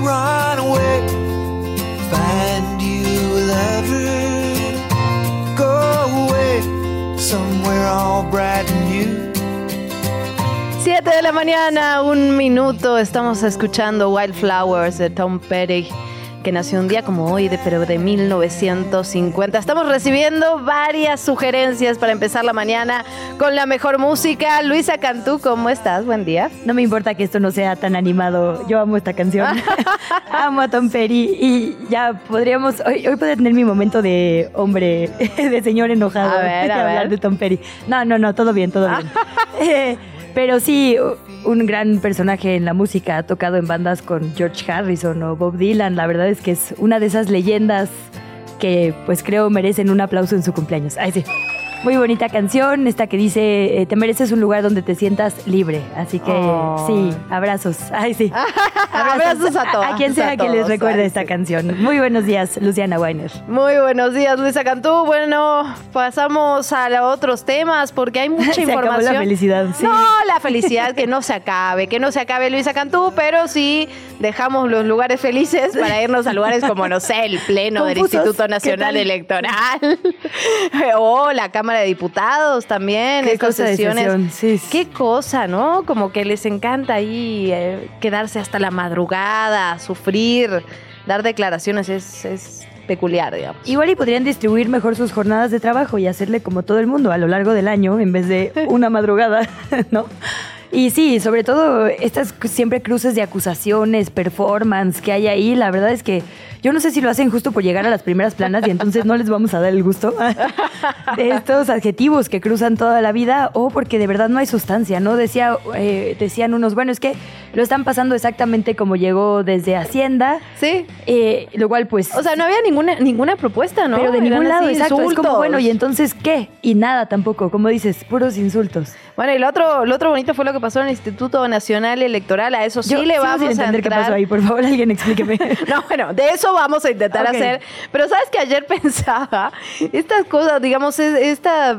Run away, find you a lover, go away. Somewhere all bright and new. 7 de la mañana, un minuto, estamos escuchando Wildflowers de Tom Petty que nació un día como hoy, de, pero de 1950. Estamos recibiendo varias sugerencias para empezar la mañana con la mejor música. Luisa Cantú, ¿cómo estás? Buen día. No me importa que esto no sea tan animado. Yo amo esta canción. amo a Tom Perry y ya podríamos. Hoy, hoy podría tener mi momento de hombre, de señor enojado. A ver, a hablar ver. de Tom Perry. No, no, no, todo bien, todo bien. Eh, pero sí, un gran personaje en la música, ha tocado en bandas con George Harrison o Bob Dylan. La verdad es que es una de esas leyendas que pues creo merecen un aplauso en su cumpleaños. Ay, sí. Muy bonita canción, esta que dice, eh, te mereces un lugar donde te sientas libre. Así que Oh. sí, abrazos. Ay, sí. Abrazos a todos, A, quien sea a que les recuerde Ay, esta sí. canción. Muy buenos días, Luciana Weiner. Muy buenos días, Luisa Cantú. Bueno, pasamos a otros temas porque hay mucha Se acabó información. la felicidad, sí. No, la felicidad que no se acabe, que no se acabe Luisa Cantú, pero sí dejamos los lugares felices para irnos a lugares como, no sé, el Pleno del Instituto ¿qué Nacional? Electoral o la Cámara de Diputados también. Qué estas cosa de sesiones. sesión, sí, sí. Qué cosa, ¿no? Como que les encanta ahí eh, quedarse hasta la madrugada, sufrir, dar declaraciones, es, es peculiar, digamos. Igual y podrían distribuir mejor sus jornadas de trabajo y hacerle como todo el mundo a lo largo del año en vez de una madrugada, ¿no? Y sí, sobre todo estas siempre cruces de acusaciones, performance que hay ahí, la verdad es que yo no sé si lo hacen justo por llegar a las primeras planas y entonces no les vamos a dar el gusto de estos adjetivos que cruzan toda la vida o porque de verdad no hay sustancia, ¿no? Decía, eh, decían unos, bueno, es que lo están pasando exactamente como llegó desde Hacienda, Sí. eh, lo cual pues... O sea, no había ninguna, ninguna propuesta, ¿no? Pero de ningún lado, así, exacto. Es como, insultos. bueno, ¿y entonces qué? Y nada tampoco, como dices, puros insultos. Bueno, y lo otro, lo otro bonito fue lo que pasó en el Instituto Nacional Electoral. A eso sí Yo le vamos a entender qué pasó ahí, por favor, alguien explíqueme. No, bueno, de eso vamos a intentar hacer. Pero sabes que ayer pensaba, estas cosas, digamos, es- esta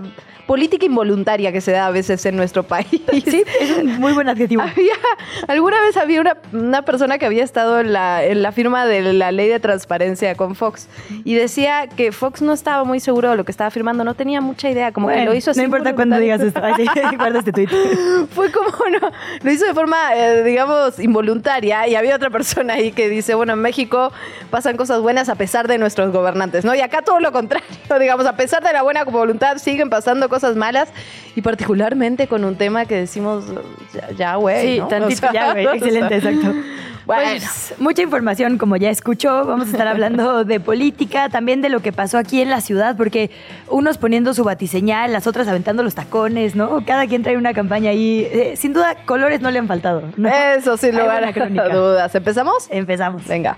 política involuntaria que se da a veces en nuestro país. Sí, es un muy buen adjetivo. Había, alguna vez había una, una persona que había estado en la, en la firma de la ley de transparencia con Fox y decía que Fox no estaba muy seguro de lo que estaba firmando, no tenía mucha idea, como que lo hizo así. No importa cuándo digas esto. Ay, guarda este tweet. Fue como, no, lo hizo de forma, eh, digamos, involuntaria y había otra persona ahí que dice, bueno, en México pasan cosas buenas a pesar de nuestros gobernantes, ¿no? Y acá todo lo contrario, digamos, a pesar de la buena voluntad siguen pasando cosas malas y particularmente con un tema que decimos, ya, güey. Sí, ¿no? tantito O sea, ya, güey. Excelente, exacto. Bueno. Pues, mucha información, como ya escuchó. Vamos a estar hablando de política, también de lo que pasó aquí en la ciudad, porque unos poniendo su batiseñal, las otras aventando los tacones, ¿no? Cada quien trae una campaña ahí. Eh, sin duda, colores no le han faltado. ¿no? Eso sin lugar a dudas. ¿Empezamos? Empezamos. Venga.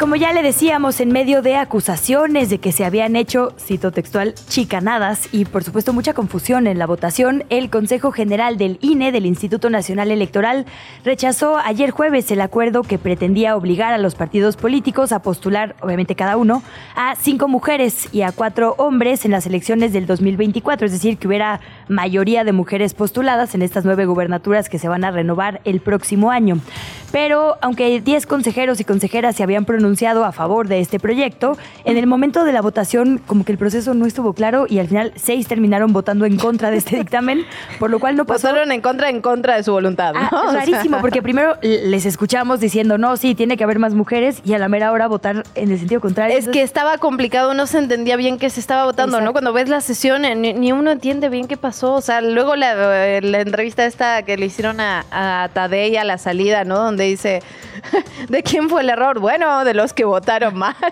Como ya le decíamos, en medio de acusaciones de que se habían hecho, cito textual, chicanadas y por supuesto mucha confusión en la votación, el Consejo General del INE, del Instituto Nacional Electoral, rechazó ayer jueves el acuerdo que pretendía obligar a los partidos políticos a postular, obviamente cada uno, a cinco mujeres y a cuatro hombres en las elecciones del 2024, es decir, que hubiera mayoría de mujeres postuladas en estas nueve gubernaturas que se van a renovar el próximo año. Pero aunque 10 consejeros y consejeras se habían pronunciado a favor de este proyecto, en el momento de la votación como que el proceso no estuvo claro y al final seis terminaron votando en contra de este dictamen, por lo cual no pasó. Pasaron en contra, en contra de su voluntad, ¿no? Ah, O sea, rarísimo, porque primero les escuchamos diciendo, no, sí, tiene que haber más mujeres, y a la mera hora votar en el sentido contrario. Es que estaba complicado, no se entendía bien qué se estaba votando, Exacto. ¿no? Cuando ves la sesión, eh, ni, ni uno entiende bien qué pasó. O sea, luego la, eh, la entrevista esta que le hicieron a, a Tadei a la salida, ¿no? Donde dice, ¿De quién fue el error? Bueno, de los que votaron mal.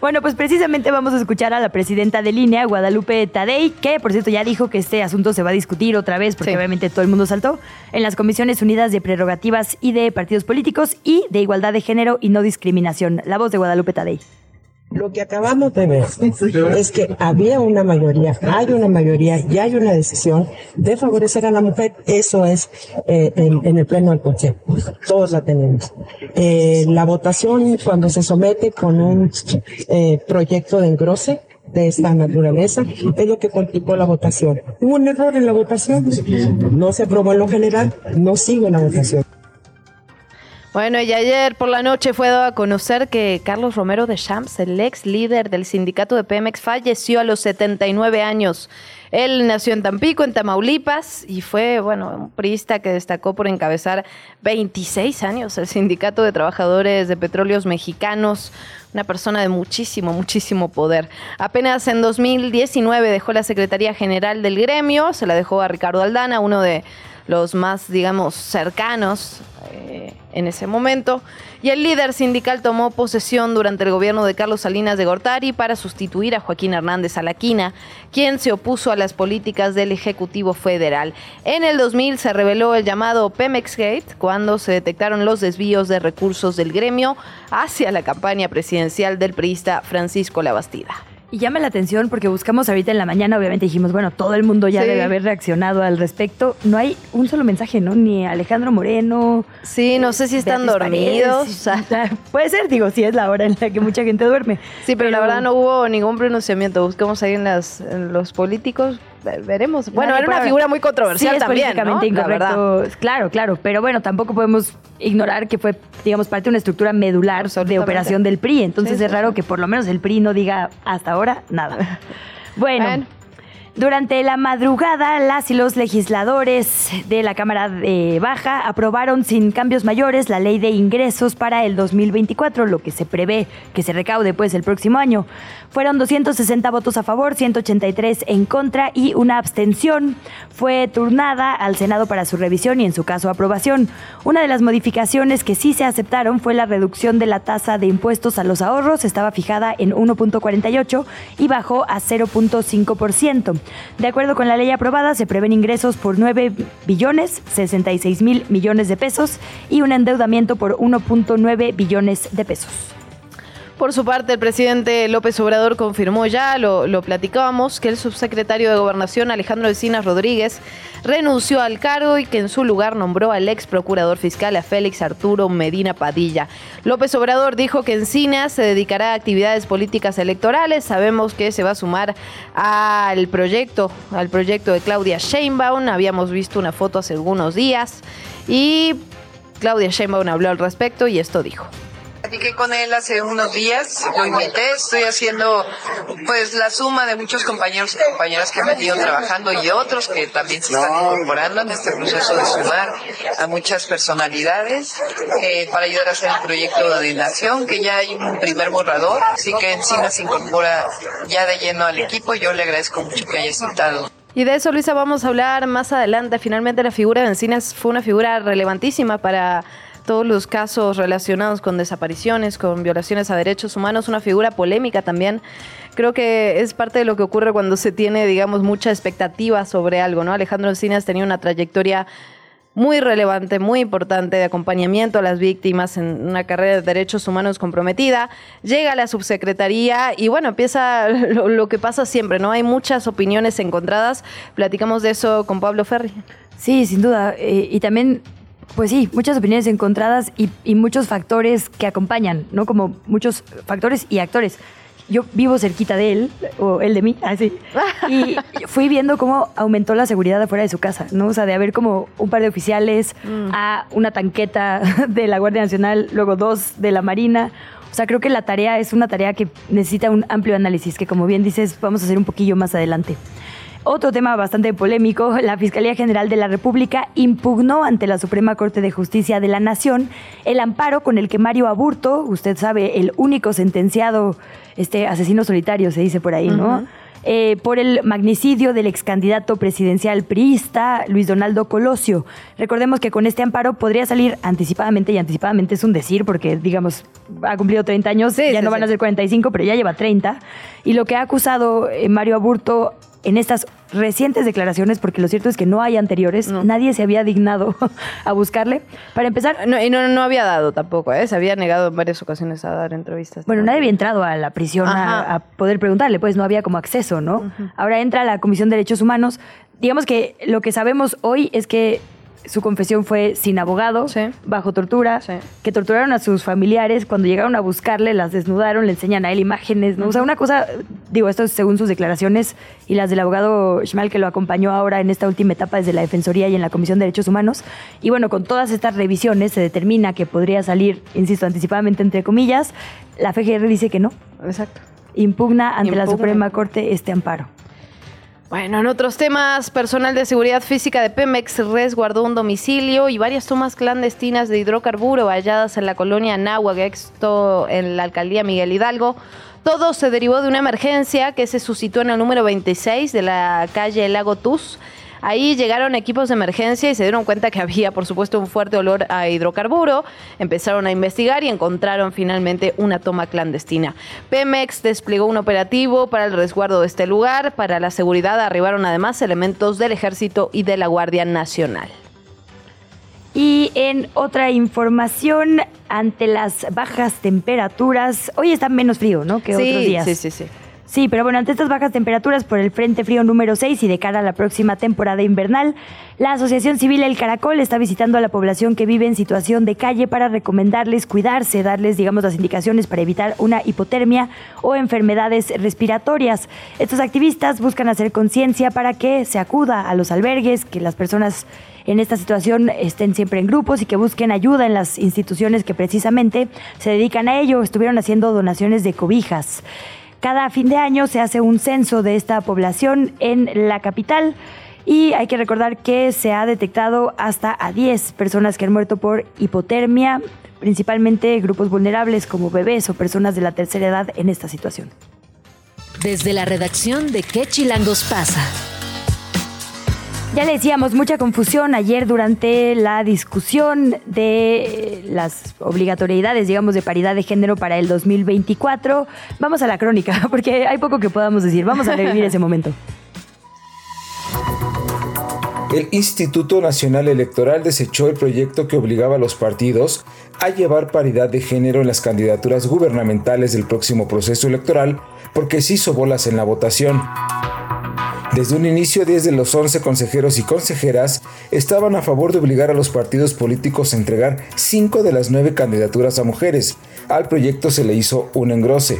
Bueno, pues precisamente vamos a escuchar a la presidenta de línea, Guadalupe Tadei, que por cierto ya dijo que este asunto se va a discutir otra vez, porque Sí. obviamente todo el mundo saltó, en las Comisiones Unidas de Prerrogativas y de Partidos Políticos y de Igualdad de Género y No Discriminación. La voz de Guadalupe Tadei. Lo que acabamos de ver es que había una mayoría, hay una mayoría y hay una decisión de favorecer a la mujer. Eso es eh, en, en el pleno del Consejo. Todos la tenemos. Eh, la votación, cuando se somete con un eh, proyecto de engrose, de esta naturaleza, es lo que complicó la votación. Hubo un error en la votación, no se aprobó en lo general, no sigue la votación. Bueno, y ayer por la noche fue dado a conocer que Carlos Romero de Champs, el ex líder del sindicato de Pemex, falleció a los 79 años. Él nació en Tampico, en Tamaulipas, y fue, bueno, un priista que destacó por encabezar 26 años el Sindicato de Trabajadores de Petróleos Mexicanos, una persona de muchísimo, muchísimo poder. Apenas en 2019 dejó la Secretaría General del gremio, se la dejó a Ricardo Aldana, uno de los más, digamos, cercanos eh, en ese momento. Y el líder sindical tomó posesión durante el gobierno de Carlos Salinas de Gortari para sustituir a Joaquín Hernández Alaquina, quien se opuso a las políticas del Ejecutivo Federal. En el 2000 se reveló el llamado Pemex Gate, cuando se detectaron los desvíos de recursos del gremio hacia la campaña presidencial del priista Francisco Labastida. Y llama la atención porque buscamos ahorita en la mañana, obviamente dijimos, bueno, todo el mundo ya Sí. debe haber reaccionado al respecto. No hay un solo mensaje, ¿no? Ni Alejandro Moreno. Sí, no sé si están dormidos. O sea, puede ser, digo, si es la hora en la que mucha gente duerme. Sí, pero, la verdad no hubo ningún pronunciamiento. Buscamos ahí en, las, en los políticos, veremos. Bueno, Nadie era una figura muy controversial sí, es también, ¿no? políticamente La verdad. incorrecto. Claro, claro. Pero bueno, tampoco podemos ignorar que fue, digamos, parte de una estructura medular de operación del PRI. Entonces Sí, es raro que por lo menos el PRI no diga hasta ahora nada. Bueno. Bueno. Durante la madrugada, las y los legisladores de la Cámara de Baja aprobaron sin cambios mayores la ley de ingresos para el 2024, lo que se prevé que se recaude pues el próximo año. Fueron 260 votos a favor, 183 en contra y una abstención. Fue turnada al Senado para su revisión y en su caso aprobación. Una de las modificaciones que sí se aceptaron fue la reducción de la tasa de impuestos a los ahorros, estaba fijada en 1.48 y bajó a 0.5%. De acuerdo con la ley aprobada, se prevén ingresos por 9 billones 66 mil millones de pesos y un endeudamiento por 1.9 billones de pesos. Por su parte, el presidente López Obrador confirmó ya, lo, platicábamos, que el subsecretario de Gobernación, Alejandro Encinas Rodríguez, renunció al cargo y que en su lugar nombró al ex procurador fiscal a Félix Arturo Medina Padilla. López Obrador dijo que Encinas se dedicará a actividades políticas electorales. Sabemos que se va a sumar al proyecto, al proyecto de Claudia Sheinbaum. Habíamos visto una foto hace algunos días y Claudia Sheinbaum habló al respecto y esto dijo. Platiqué con él hace unos días, lo invité, estoy haciendo pues la suma de muchos compañeros y compañeras que han venido trabajando y otros que también se están incorporando en este proceso de sumar a muchas personalidades eh, para ayudar a hacer el proyecto de nación, que ya hay un primer borrador, así que encima se incorpora ya de lleno al equipo, yo le agradezco mucho que haya aceptado. Y de eso, Luisa, vamos a hablar más adelante. Finalmente, la figura de Encinas fue una figura relevantísima para todos los casos relacionados con desapariciones, con violaciones a derechos humanos, una figura polémica también. Creo que es parte de lo que ocurre cuando se tiene, digamos, mucha expectativa sobre algo, ¿no? Alejandro Encinas tenía una trayectoria muy relevante, muy importante de acompañamiento a las víctimas en una carrera de derechos humanos comprometida. Llega a la subsecretaría y bueno, empieza lo, que pasa siempre, ¿no? Hay muchas opiniones encontradas. Platicamos de eso con Pablo Ferri. Sí, sin duda. Eh, y también, pues sí, muchas opiniones encontradas y, y muchos factores que acompañan, ¿no? Como muchos factores y actores. Yo vivo cerquita de él, o él de mí, así. Y fui viendo cómo aumentó la seguridad afuera de su casa, ¿no? O sea, de haber como un par de oficiales a una tanqueta de la Guardia Nacional, luego dos de la Marina. O sea, creo que la tarea es una tarea que necesita un amplio análisis, que como bien dices, vamos a hacer un poquillo más adelante. Otro tema bastante polémico, la Fiscalía General de la República impugnó ante la Suprema Corte de Justicia de la Nación el amparo con el que Mario Aburto, usted sabe, el único sentenciado, este asesino solitario se dice por ahí, ¿no? eh, por el magnicidio del ex candidato presidencial priista Luis Donaldo Colosio. Recordemos que con este amparo podría salir anticipadamente, y anticipadamente es un decir, porque digamos, ha cumplido 30 años, ya no van a ser 45, pero ya lleva 30. Y lo que ha acusado eh, Mario Aburto en estas recientes declaraciones, porque lo cierto es que no hay anteriores, nadie se había dignado a buscarle. Para empezar... No, y no, no había dado tampoco, ¿eh? se había negado en varias ocasiones a dar entrevistas. Bueno, nadie había entrado a la prisión a, poder preguntarle, pues no había como acceso, ¿no? Ahora entra la Comisión de Derechos Humanos. Digamos que lo que sabemos hoy es que su confesión fue sin abogado, bajo tortura, que torturaron a sus familiares, cuando llegaron a buscarle, las desnudaron, le enseñan a él imágenes, ¿no? O sea, una cosa, digo, esto es según sus declaraciones y las del abogado Schmal que lo acompañó ahora en esta última etapa desde la Defensoría y en la Comisión de Derechos Humanos. Y bueno, con todas estas revisiones se determina que podría salir, insisto, anticipadamente entre comillas, la FGR dice que no. Exacto. Impugna ante la Suprema Corte este amparo. Bueno, en otros temas, personal de seguridad física de Pemex resguardó un domicilio y varias tomas clandestinas de hidrocarburo halladas en la colonia Náhuatl, esto en la alcaldía Miguel Hidalgo. Todo se derivó de una emergencia que se suscitó en el número 26 de la calle Lago Tuz Ahí llegaron equipos de emergencia y se dieron cuenta que había, por supuesto, un fuerte olor a hidrocarburo. Empezaron a investigar y encontraron finalmente una toma clandestina. Pemex desplegó un operativo para el resguardo de este lugar. Para la seguridad arribaron además elementos del Ejército y de la Guardia Nacional. Y en otra información, ante las bajas temperaturas, hoy está menos frío, ¿no? Que otros días. Sí, sí, sí. Sí, pero bueno, ante estas bajas temperaturas por el Frente Frío número 6 y de cara a la próxima temporada invernal, la Asociación Civil El Caracol está visitando a la población que vive en situación de calle para recomendarles cuidarse, darles, digamos, las indicaciones para evitar una hipotermia o enfermedades respiratorias. Estos activistas buscan hacer conciencia para que se acuda a los albergues, que las personas en esta situación estén siempre en grupos y que busquen ayuda en las instituciones que precisamente se dedican a ello. Estuvieron haciendo donaciones de cobijas. Cada fin de año se hace un censo de esta población en la capital. Y hay que recordar que se ha detectado hasta a 10 personas que han muerto por hipotermia, principalmente grupos vulnerables como bebés o personas de la tercera edad en esta situación. Desde la redacción de ¿Qué Chilangos pasa? Ya le decíamos, mucha confusión ayer durante la discusión de las obligatoriedades, digamos, de paridad de género para el 2024. Vamos a la crónica, porque hay poco que podamos decir. Vamos a revivir ese momento. El Instituto Nacional Electoral desechó el proyecto que obligaba a los partidos a llevar paridad de género en las candidaturas gubernamentales del próximo proceso electoral porque se hizo bolas en la votación. Desde un inicio, 10 de los 11 consejeros y consejeras estaban a favor de obligar a los partidos políticos a entregar 5 de las 9 candidaturas a mujeres. Al proyecto se le hizo un engrose.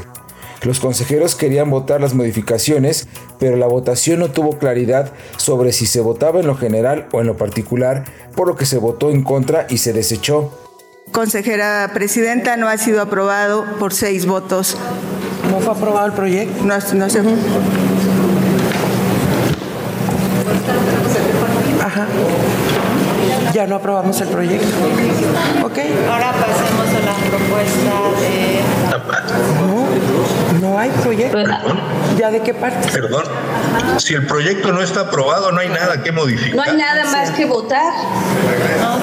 Los consejeros querían votar las modificaciones, pero la votación no tuvo claridad sobre si se votaba en lo general o en lo particular, por lo que se votó en contra y se desechó. Consejera Presidenta, no ha sido aprobado por seis votos. ¿No fue aprobado el proyecto? No, no se... Ajá. Ya no aprobamos el proyecto. ¿Ok? Ahora pasemos a la propuesta de... No, no hay proyecto. ¿Ya de qué parte? Perdón. Si el proyecto no está aprobado, no hay nada que modificar. No hay nada más que votar. No.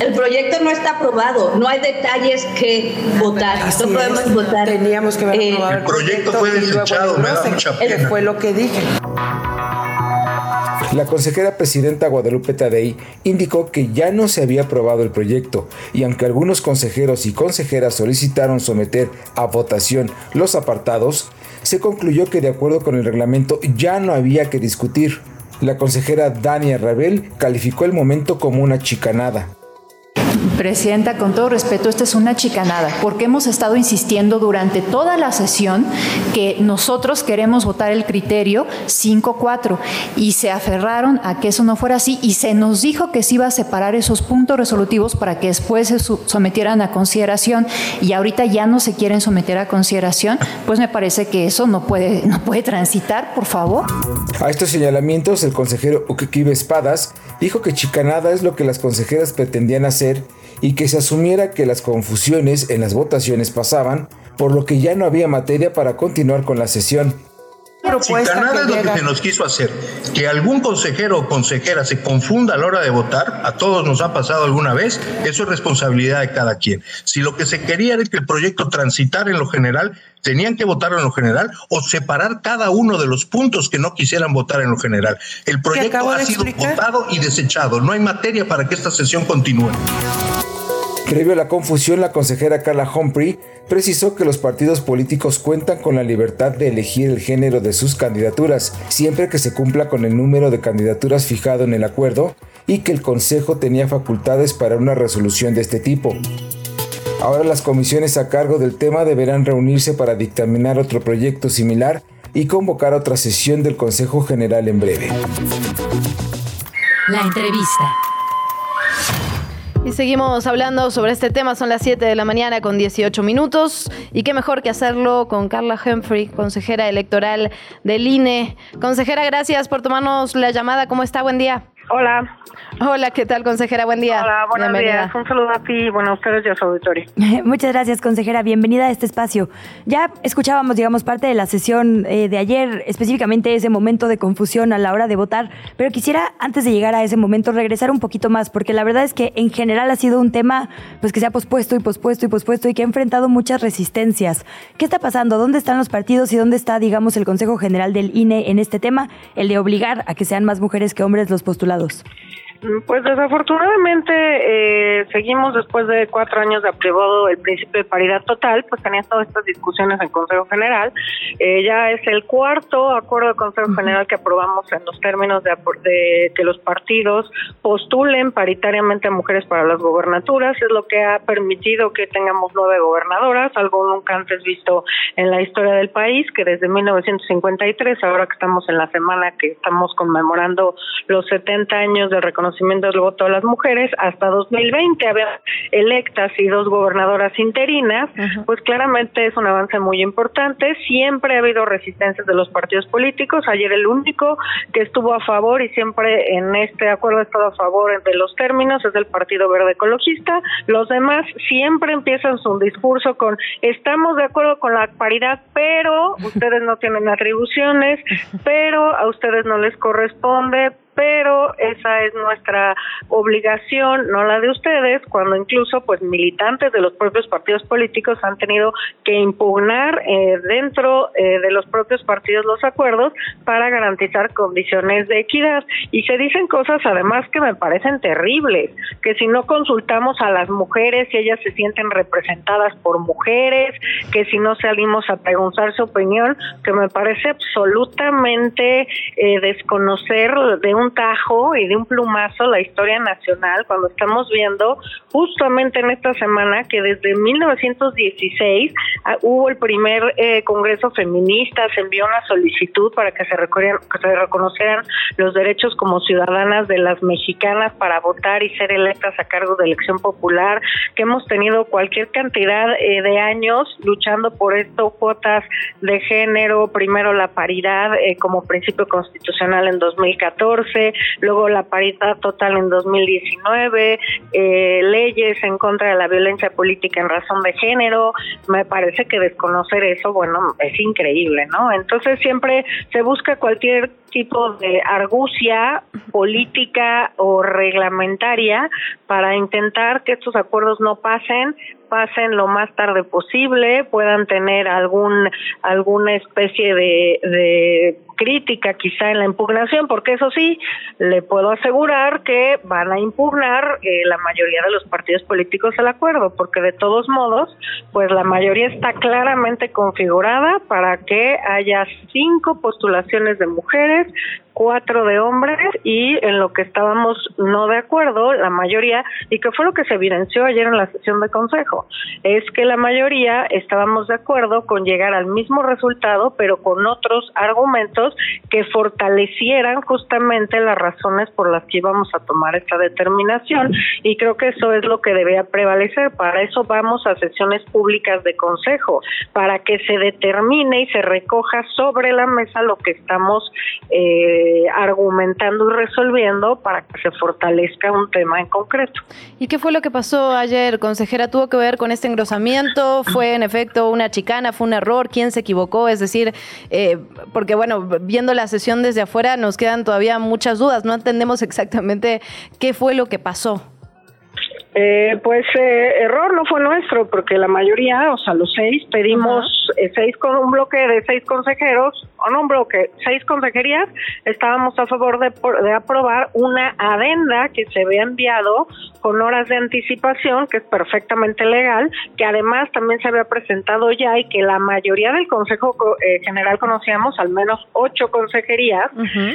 El proyecto no está aprobado, no hay detalles que votar. no podemos votar. Teníamos que haber eh, aprobado el proyecto. fue desechado, me da mucha pena. Fue lo que dije. La consejera presidenta Guadalupe Tadei indicó que ya no se había aprobado el proyecto y aunque algunos consejeros y consejeras solicitaron someter a votación los apartados, se concluyó que de acuerdo con el reglamento ya no había que discutir. La consejera Dania Rabel calificó el momento como una chicanada. Presidenta, con todo respeto, esta es una chicanada, porque hemos estado insistiendo durante toda la sesión que nosotros queremos votar el criterio 5-4 y se aferraron a que eso no fuera así y se nos dijo que se iba a separar esos puntos resolutivos para que después se sometieran a consideración y ahorita ya no se quieren someter a consideración, pues me parece que eso no puede, no puede transitar, por favor. A estos señalamientos, el consejero Ukikibe Espadas dijo que chicanada es lo que las consejeras pretendían hacer y que se asumiera que las confusiones en las votaciones pasaban por lo que ya no había materia para continuar con la sesión. Chicanada es lo que se nos quiso hacer. Que algún consejero o consejera se confunda a la hora de votar, a todos nos ha pasado alguna vez, eso es responsabilidad de cada quien. Si lo que se quería era que el proyecto transitara en lo general, tenían que votar en lo general o separar cada uno de los puntos que no quisieran votar en lo general. El proyecto ha sido votado y desechado. No hay materia para que esta sesión continúe. Previo a la confusión, la consejera Carla Humphrey precisó que los partidos políticos cuentan con la libertad de elegir el género de sus candidaturas, siempre que se cumpla con el número de candidaturas fijado en el acuerdo y que el Consejo tenía facultades para una resolución de este tipo. Ahora las comisiones a cargo del tema deberán reunirse para dictaminar otro proyecto similar y convocar otra sesión del Consejo General en breve. La entrevista. Y seguimos hablando sobre este tema, son las 7 de la mañana con 18 minutos y qué mejor que hacerlo con Carla Humphrey, consejera electoral del INE. Consejera, gracias por tomarnos la llamada, ¿cómo está? Buen día. Hola. Hola, ¿qué tal, consejera? Buen día. Hola, buenos Bienvenida. días. Un saludo a ti, bueno, a ustedes y a su auditorio. Muchas gracias, consejera. Bienvenida a este espacio. Ya escuchábamos, digamos, parte de la sesión eh, de ayer, específicamente ese momento de confusión a la hora de votar, pero quisiera, antes de llegar a ese momento, regresar un poquito más, porque la verdad es que en general ha sido un tema pues que se ha pospuesto y pospuesto y pospuesto y que ha enfrentado muchas resistencias. ¿Qué está pasando? ¿Dónde están los partidos y dónde está, digamos, el Consejo General del INE en este tema, el de obligar a que sean más mujeres que hombres los postulados? resultados. Pues desafortunadamente eh, seguimos después de cuatro años de aprobado el principio de paridad total, pues teniendo todas estas discusiones en Consejo General. Eh, ya es el cuarto acuerdo de Consejo General que aprobamos en los términos de, de, que los partidos postulen paritariamente a mujeres para las gobernaturas. Es lo que ha permitido que tengamos nueve gobernadoras, algo nunca antes visto en la historia del país, que desde 1953, ahora que estamos en la semana que estamos conmemorando los 70 años de reconocimiento del voto de las mujeres, hasta 2020 había electas y dos gobernadoras interinas, pues claramente es un avance muy importante. Siempre ha habido resistencias de los partidos políticos. Ayer el único que estuvo a favor y siempre en este acuerdo ha estado a favor de los términos es el Partido Verde Ecologista. Los demás siempre empiezan su discurso con estamos de acuerdo con la paridad, pero ustedes no tienen atribuciones, pero a ustedes no les corresponde, pero esa es nuestra obligación, no la de ustedes, cuando incluso pues militantes de los propios partidos políticos han tenido que impugnar eh, dentro eh, de los propios partidos los acuerdos para garantizar condiciones de equidad. Y se dicen cosas además que me parecen terribles, que si no consultamos a las mujeres y ellas se sienten representadas por mujeres, que si no salimos a preguntar su opinión, que me parece absolutamente eh, desconocer de un un tajo y de un plumazo la historia nacional cuando estamos viendo justamente en esta semana que desde 1916 ah, hubo el primer eh, Congreso Feminista, se envió una solicitud para que se, que se reconocieran los derechos como ciudadanas de las mexicanas para votar y ser electas a cargo de elección popular, que hemos tenido cualquier cantidad eh, de años luchando por esto, cuotas de género, primero la paridad eh, como principio constitucional en 2014, luego la paridad total en 2019, eh, leyes en contra de la violencia política en razón de género. Me parece que desconocer eso, bueno, es increíble, ¿no? Entonces siempre se busca cualquier tipo de argucia política o reglamentaria para intentar que estos acuerdos no pasen, pasen lo más tarde posible, puedan tener algún alguna especie de, crítica quizá en la impugnación, porque eso sí, le puedo asegurar que van a impugnar eh, la mayoría de los partidos políticos el acuerdo, porque de todos modos, pues la mayoría está claramente configurada para que haya cinco postulaciones de mujeres, life cuatro de hombres y en lo que estábamos no de acuerdo, la mayoría, y que fue lo que se evidenció ayer en la sesión de consejo, es que la mayoría estábamos de acuerdo con llegar al mismo resultado, pero con otros argumentos que fortalecieran justamente las razones por las que íbamos a tomar esta determinación y creo que eso es lo que debía prevalecer. Para eso vamos a sesiones públicas de consejo, para que se determine y se recoja sobre la mesa lo que estamos eh, eh, argumentando y resolviendo para que se fortalezca un tema en concreto. ¿Y qué fue lo que pasó ayer, consejera? ¿Tuvo que ver con este engrosamiento? ¿Fue en efecto una chicana? ¿Fue un error? ¿Quién se equivocó? Es decir, eh, porque bueno, viendo la sesión desde afuera nos quedan todavía muchas dudas, no entendemos exactamente qué fue lo que pasó. Eh, pues eh, error no fue nuestro, porque la mayoría, o sea, los seis, pedimos eh, seis con un bloque de seis consejeros, o no un bloque, seis consejerías, estábamos a favor de, de aprobar una adenda que se había enviado con horas de anticipación, que es perfectamente legal, que además también se había presentado ya y que la mayoría del Consejo eh, General conocíamos, al menos ocho consejerías,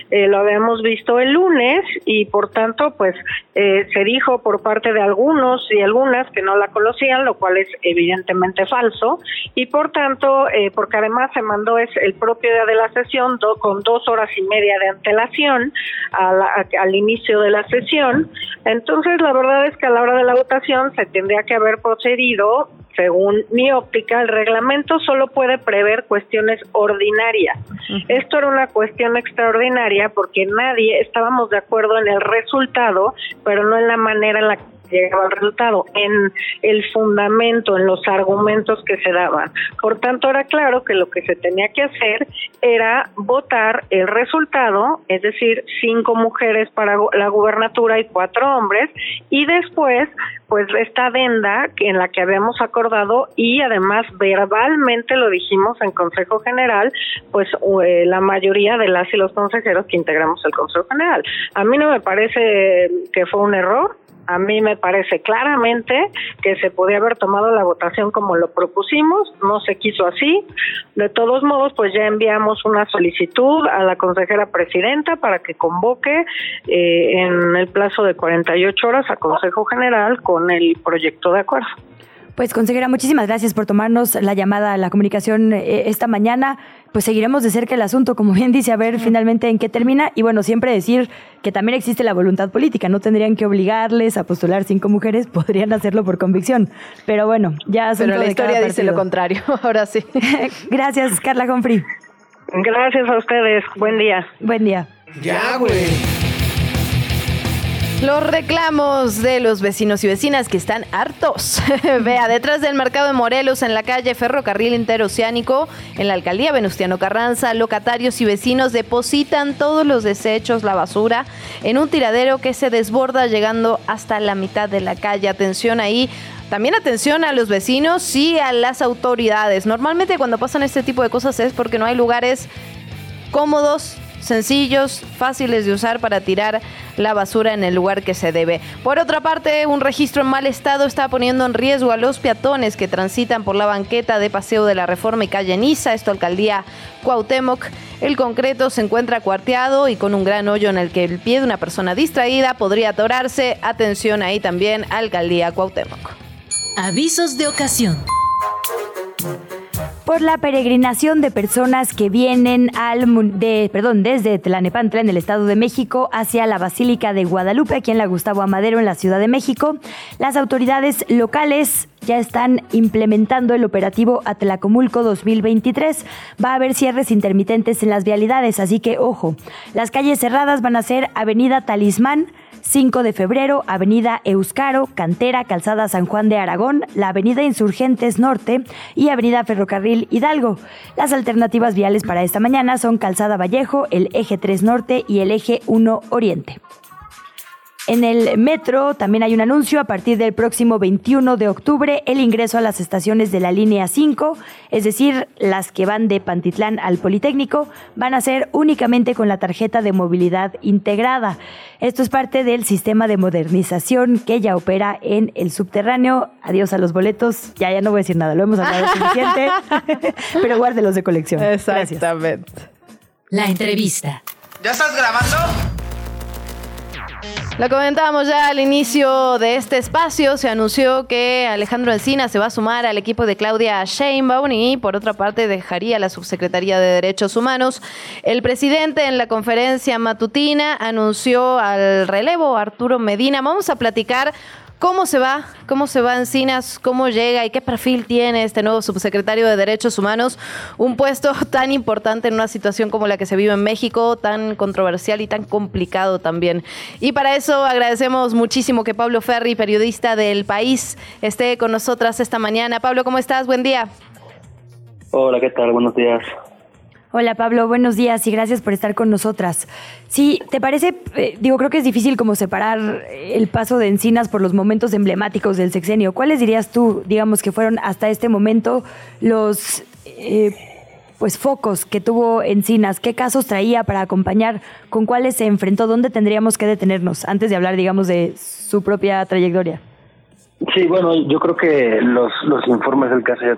eh, lo habíamos visto el lunes y por tanto, pues eh, se dijo por parte de algunos y algunas que no la conocían, lo cual es evidentemente falso, y por tanto, porque además se mandó es el propio día de la sesión con dos horas y media de antelación al inicio de la sesión, entonces la verdad es que a la hora de la votación se tendría que haber procedido, según mi óptica, el reglamento solo puede prever cuestiones ordinarias. Esto era una cuestión extraordinaria porque nadie estábamos de acuerdo en el resultado, pero no en la manera en la que llegaba al resultado, en el fundamento, en los argumentos que se daban. Por tanto, era claro que lo que se tenía que hacer era votar el resultado, es decir, cinco mujeres para la gubernatura y cuatro hombres, y después pues esta adenda en la que habíamos acordado y además verbalmente lo dijimos en Consejo General, pues eh, la mayoría de las y los consejeros que integramos el Consejo General. A mí no me parece que fue un error, a mí me parece claramente que se podía haber tomado la votación como lo propusimos, no se quiso así. De todos modos, pues ya enviamos una solicitud a la consejera presidenta para que convoque eh, en el plazo de 48 horas a Consejo General con el proyecto de acuerdo. Pues consejera, muchísimas gracias por tomarnos la llamada, la comunicación eh, esta mañana. Pues seguiremos de cerca el asunto, como bien dice, a ver finalmente en qué termina. Y bueno, siempre decir que también existe la voluntad política. No tendrían que obligarles a postular cinco mujeres, podrían hacerlo por convicción. Pero bueno, ya Pero la historia dice lo contrario. Ahora sí. gracias, Carla Confri. Gracias a ustedes. Buen día. Buen día. Ya, güey. Los reclamos de los vecinos y vecinas que están hartos. Vea, detrás del mercado de Morelos, en la calle Ferrocarril Interoceánico, en la alcaldía Venustiano Carranza, locatarios y vecinos depositan todos los desechos, la basura, en un tiradero que se desborda llegando hasta la mitad de la calle. Atención ahí. También atención a los vecinos y a las autoridades. Normalmente cuando pasan este tipo de cosas es porque no hay lugares cómodos sencillos, fáciles de usar para tirar la basura en el lugar que se debe. Por otra parte, un registro en mal estado está poniendo en riesgo a los peatones que transitan por la banqueta de Paseo de la Reforma y calle Niza, esto alcaldía Cuauhtémoc. El concreto se encuentra cuarteado y con un gran hoyo en el que el pie de una persona distraída podría atorarse. Atención ahí también, alcaldía Cuauhtémoc. Avisos de ocasión por la peregrinación de personas que vienen al, de, perdón, desde Tlanepantla en el Estado de México hacia la Basílica de Guadalupe, aquí en la Gustavo Amadero, en la Ciudad de México. Las autoridades locales ya están implementando el operativo Atlacomulco 2023. Va a haber cierres intermitentes en las vialidades, así que ojo, las calles cerradas van a ser Avenida Talismán, 5 de febrero, Avenida Euscaro, Cantera, Calzada San Juan de Aragón, la Avenida Insurgentes Norte y Avenida Ferrocarril Hidalgo. Las alternativas viales para esta mañana son Calzada Vallejo, el Eje 3 Norte y el Eje 1 Oriente. En el metro también hay un anuncio a partir del próximo 21 de octubre el ingreso a las estaciones de la línea 5, es decir, las que van de Pantitlán al Politécnico, van a ser únicamente con la tarjeta de movilidad integrada. Esto es parte del sistema de modernización que ya opera en el subterráneo. Adiós a los boletos. Ya, ya no voy a decir nada, lo hemos hablado suficiente, pero guárdelos de colección. Exactamente. La entrevista. ¿Ya estás grabando? Lo comentábamos ya al inicio de este espacio, se anunció que Alejandro Encina se va a sumar al equipo de Claudia Sheinbaum y por otra parte dejaría la subsecretaría de Derechos Humanos. El presidente en la conferencia matutina anunció al relevo Arturo Medina. Vamos a platicar ¿Cómo se va? ¿Cómo se va Encinas? ¿Cómo llega? ¿Y qué perfil tiene este nuevo subsecretario de Derechos Humanos? Un puesto tan importante en una situación como la que se vive en México, tan controversial y tan complicado también. Y para eso agradecemos muchísimo que Pablo Ferri, periodista del país, esté con nosotras esta mañana. Pablo, ¿cómo estás? Buen día. Hola, ¿qué tal? Buenos días. Hola Pablo, buenos días y gracias por estar con nosotras. Sí, ¿te parece? Eh, digo, creo que es difícil como separar el paso de Encinas por los momentos emblemáticos del sexenio. ¿Cuáles dirías tú, digamos, que fueron hasta este momento los eh, pues focos que tuvo Encinas? ¿Qué casos traía para acompañar? ¿Con cuáles se enfrentó? ¿Dónde tendríamos que detenernos antes de hablar, digamos, de su propia trayectoria? Sí, bueno, yo creo que los, los informes del caso de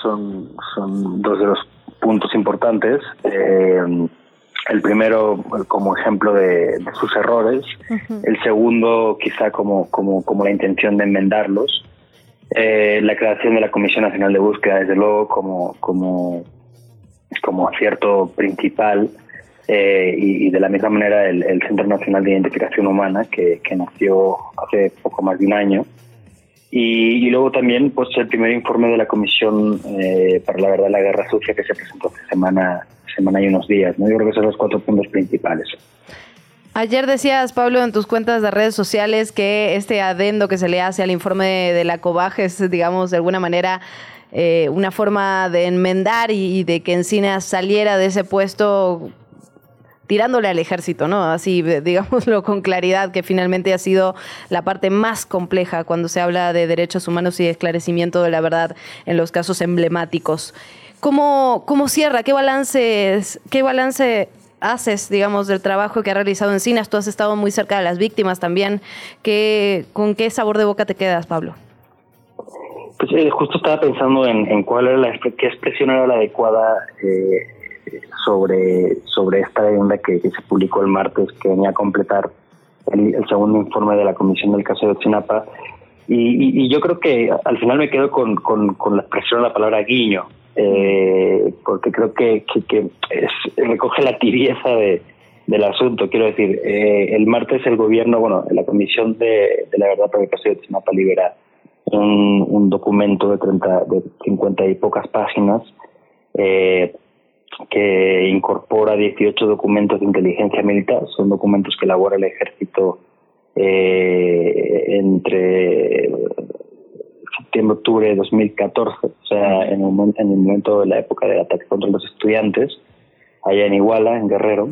son, son dos de los puntos importantes. Eh, el primero como ejemplo de, sus errores, el segundo quizá como, como, como la intención de enmendarlos, eh, la creación de la Comisión Nacional de Búsqueda, desde luego, como, como, como acierto principal, eh, y, de la misma manera el, Centro Nacional de Identificación Humana, que, que nació hace poco más de un año, y, luego también pues el primer informe de la Comisión eh, para la Verdad la Guerra Sucia que se presentó hace semana, semana y unos días. ¿no? Yo creo que son los cuatro puntos principales. Ayer decías, Pablo, en tus cuentas de redes sociales que este adendo que se le hace al informe de, la COBAG es, digamos, de alguna manera eh, una forma de enmendar y, y de que Encinas saliera de ese puesto tirándole al ejército, ¿no? Así, digámoslo con claridad, que finalmente ha sido la parte más compleja cuando se habla de derechos humanos y esclarecimiento de la verdad en los casos emblemáticos. ¿Cómo, cómo cierra? ¿Qué balance, qué balance haces, digamos, del trabajo que ha realizado Encinas? Tú has estado muy cerca de las víctimas también. ¿Qué, ¿Con qué sabor de boca te quedas, Pablo? Pues eh, justo estaba pensando en, cuál era la qué expresión era la adecuada eh, sobre, sobre esta demanda que, se publicó el martes, que venía a completar el, segundo informe de la Comisión del caso de Chinapa. Y, yo creo que al final me quedo con, con, la expresión de la palabra guiño, eh, porque creo que, que, recoge la tibieza de, del asunto. Quiero decir, eh, el martes el gobierno, bueno, la Comisión de, la Verdad para el caso de Chinapa libera un, un documento de, 30, de 50 y pocas páginas eh, que incorpora 18 documentos de inteligencia militar. Son documentos que elabora el ejército eh, entre septiembre octubre de 2014, o sea, en el, en el momento de la época del ataque contra los estudiantes, allá en Iguala, en Guerrero.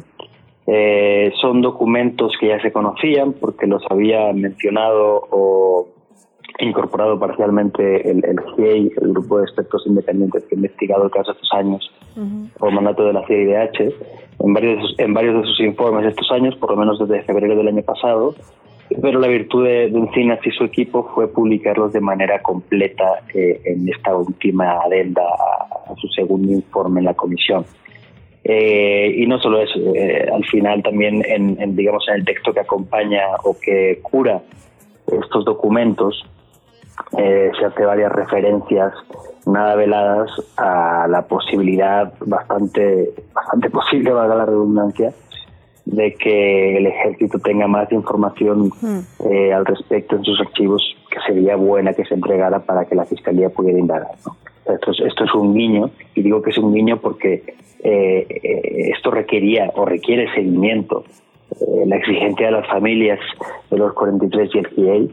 Eh, son documentos que ya se conocían porque los había mencionado o incorporado parcialmente el, el GIEI, el Grupo de Expertos Independientes que ha investigado el caso estos años por mandato de la CIDH, en varios, de sus, en varios de sus informes estos años, por lo menos desde febrero del año pasado, pero la virtud de, Encinas y su equipo fue publicarlos de manera completa eh, en esta última adenda a, su segundo informe en la comisión. Eh, y no solo eso, eh, al final también en, digamos en el texto que acompaña o que cura estos documentos eh, se hace varias referencias nada veladas a la posibilidad bastante bastante posible valga la redundancia de que el ejército tenga más información eh, al respecto en sus archivos que sería buena que se entregara para que la fiscalía pudiera indagar esto, es, esto es un guiño y digo que es un guiño porque eh, eh esto requería o requiere seguimiento. La exigencia de las familias de los 43 y el GIEI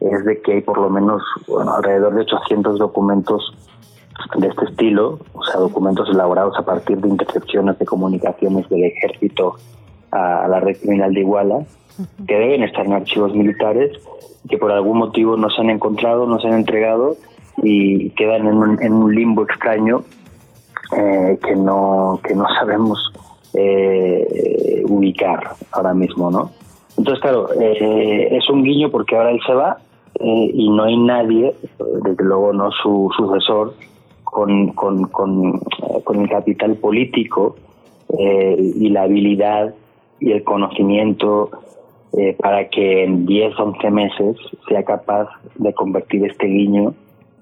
es de que hay por lo menos bueno, alrededor de 800 documentos de este estilo, o sea, documentos elaborados a partir de intercepciones de comunicaciones del ejército a, la red criminal de Iguala, que deben estar en archivos militares, que por algún motivo no se han encontrado, no se han entregado y quedan en un, en un limbo extraño eh, que no que no sabemos eh, ubicar ahora mismo, ¿no? Entonces, claro, eh, es un guiño porque ahora él se va eh, y no hay nadie, desde luego no su sucesor, con, con, con, eh, el capital político eh, y la habilidad y el conocimiento para que en 10, 11 meses sea capaz de convertir este guiño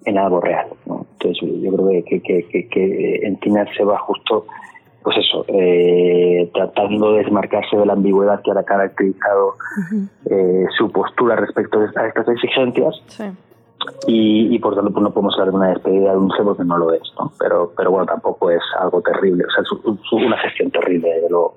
en algo real. Entonces yo creo que, que, que, que se va justo pues eso, eh, tratando de desmarcarse de la ambigüedad que ha caracterizado eh, su postura respecto a estas exigencias. Y, por tanto pues no podemos hablar de una despedida de un cebo que no lo es, ¿no? Pero, pero bueno, tampoco es algo terrible, o sea, es una gestión terrible, de lo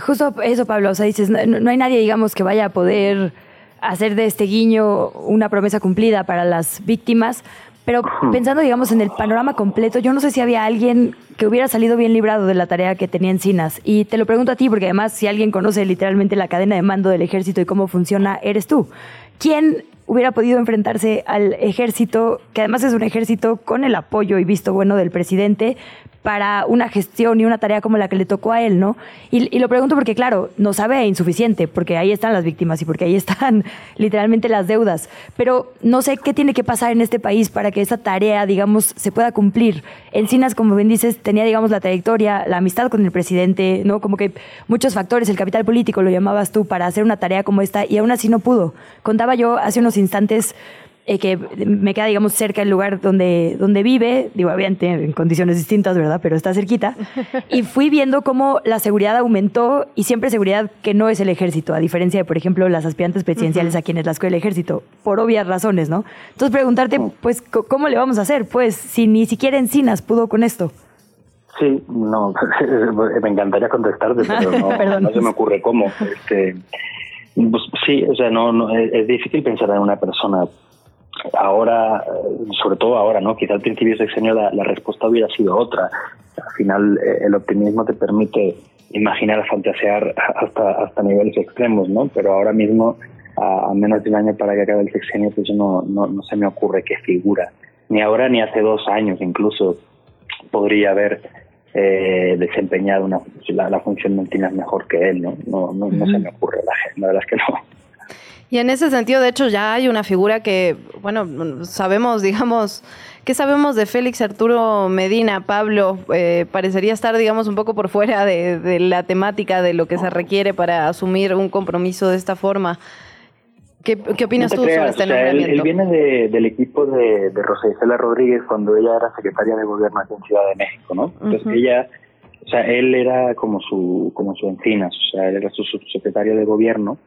Justo eso, Pablo, o sea, dices, no hay nadie, digamos, que vaya a poder hacer de este guiño una promesa cumplida para las víctimas, pero pensando, digamos, en el panorama completo, yo no sé si había alguien que hubiera salido bien librado de la tarea que tenía Encinas. Y te lo pregunto a ti, porque además, si alguien conoce literalmente la cadena de mando del ejército y cómo funciona, eres tú. ¿Quién hubiera podido enfrentarse al ejército, que además es un ejército con el apoyo y visto bueno del presidente, para una gestión y una tarea como la que le tocó a él, ¿no? Y, lo pregunto porque, claro, no sabe insuficiente, porque ahí están las víctimas y porque ahí están literalmente las deudas. Pero no sé qué tiene que pasar en este país para que esa tarea, digamos, se pueda cumplir. Encinas, como bien dices, tenía, digamos, la trayectoria, la amistad con el presidente, ¿no? Como que muchos factores, el capital político lo llamabas tú, para hacer una tarea como esta, y aún así no pudo. Contaba yo hace unos instantes eh, que me queda, digamos, cerca del lugar donde, donde vive, digo, obviamente en condiciones distintas, ¿verdad? Pero está cerquita. Y fui viendo cómo la seguridad aumentó y siempre seguridad que no es el ejército, a diferencia de, por ejemplo, las aspirantes presidenciales a quienes las el ejército, por obvias razones, ¿no? Entonces preguntarte, pues, ¿cómo le vamos a hacer? Pues, si ni siquiera Encinas pudo con esto. Sí, no, me encantaría contestarte, pero no, se me ocurre cómo. Este, pues, sí, o sea, no, no es, difícil pensar en una persona ahora, sobre todo ahora, ¿no? Quizá al principio de sexenio la, la respuesta hubiera sido otra. Al final eh, el optimismo te permite imaginar, fantasear hasta, hasta niveles extremos, ¿no? Pero ahora mismo, a, menos de un año para que acabe el sexenio, pues no, no, no se me ocurre qué figura. Ni ahora ni hace dos años incluso podría haber eh, desempeñado una, la, función de mejor que él, ¿no? No, no, no se me ocurre, la, la verdad es que no. Y en ese sentido, de hecho, ya hay una figura que, bueno, sabemos, digamos, ¿qué sabemos de Félix Arturo Medina, Pablo? Eh, parecería estar, digamos, un poco por fuera de, la temática de lo que se requiere para asumir un compromiso de esta forma. ¿Qué, opinas tú sobre este nombramiento? Él, viene del equipo de, de Rosa Isela Rodríguez cuando ella era secretaria de gobierno aquí en Ciudad de México, ¿no? Entonces ella, o sea, él era como su, como su encinas, o sea, él era su subsecretario de gobierno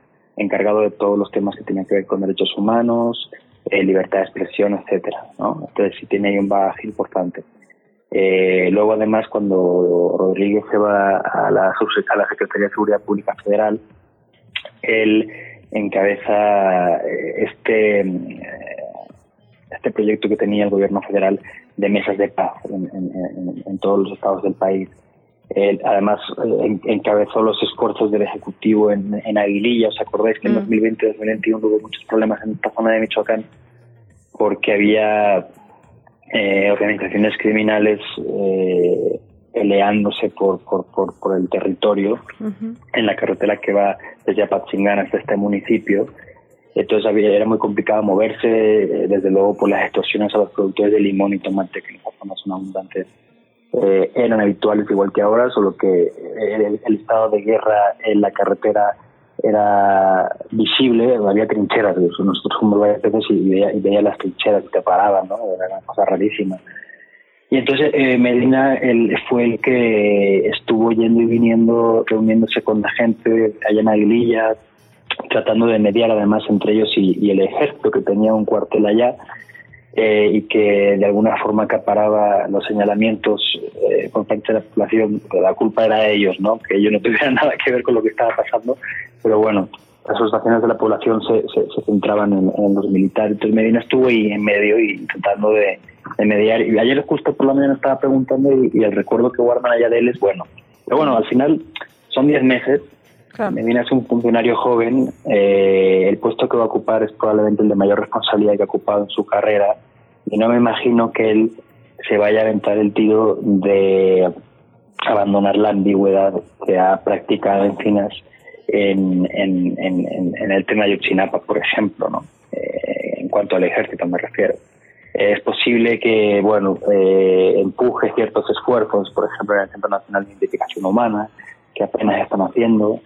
encargado de todos los temas que tienen que ver con derechos humanos, eh, libertad de expresión, etcétera, ¿no? Entonces sí tiene ahí un bagaje importante. Eh, luego además cuando Rodríguez se va a la, a Secretaría de Seguridad Pública Federal, él encabeza eh, este este proyecto que tenía el gobierno federal de mesas de paz en todos los estados del país además, eh, encabezó los esfuerzos del Ejecutivo en, en Aguililla. ¿Os acordáis que en 2020 2021 hubo muchos problemas en esta zona de Michoacán? Porque había eh, organizaciones criminales eh, peleándose por, por, por, el territorio en la carretera que va desde Apatzingán hasta este municipio. Entonces había, era muy complicado moverse, desde luego por las extorsiones a los productores de limón y tomate, que en esta zona son abundantes eh, eran habituales igual que ahora, solo que el, estado de guerra en la carretera era visible, había trincheras, nosotros fuimos varias veces y veía, las trincheras que te paraban, ¿no? Era una cosa rarísima. Y entonces eh, Medina él, fue el que estuvo yendo y viniendo, reuniéndose con la gente allá en Aguililla, tratando de mediar además entre ellos y el ejército que tenía un cuartel allá eh, y que de alguna forma acaparaba los señalamientos eh, por parte de la población, la culpa era de ellos, ¿no? que ellos no tuvieran nada que ver con lo que estaba pasando, pero bueno, las asociaciones de la población se, se, centraban en, los militares. Entonces Medina estuvo ahí en medio y intentando de, mediar. Y ayer justo por la mañana estaba preguntando y, el recuerdo que guardan allá de él es bueno. Pero bueno, al final son 10 meses Medina es un funcionario joven, eh, el puesto que va a ocupar es probablemente el de mayor responsabilidad que ha ocupado en su carrera y no me imagino que él se vaya a aventar el tiro de abandonar la ambigüedad que ha practicado en Finas en, en, en, el tema de Yotzinapa, por ejemplo, ¿no? Eh, en cuanto al ejército me refiero. Es posible que, bueno, eh, empuje ciertos esfuerzos, por ejemplo, en el Centro Nacional de Identificación Humana, que apenas están haciendo,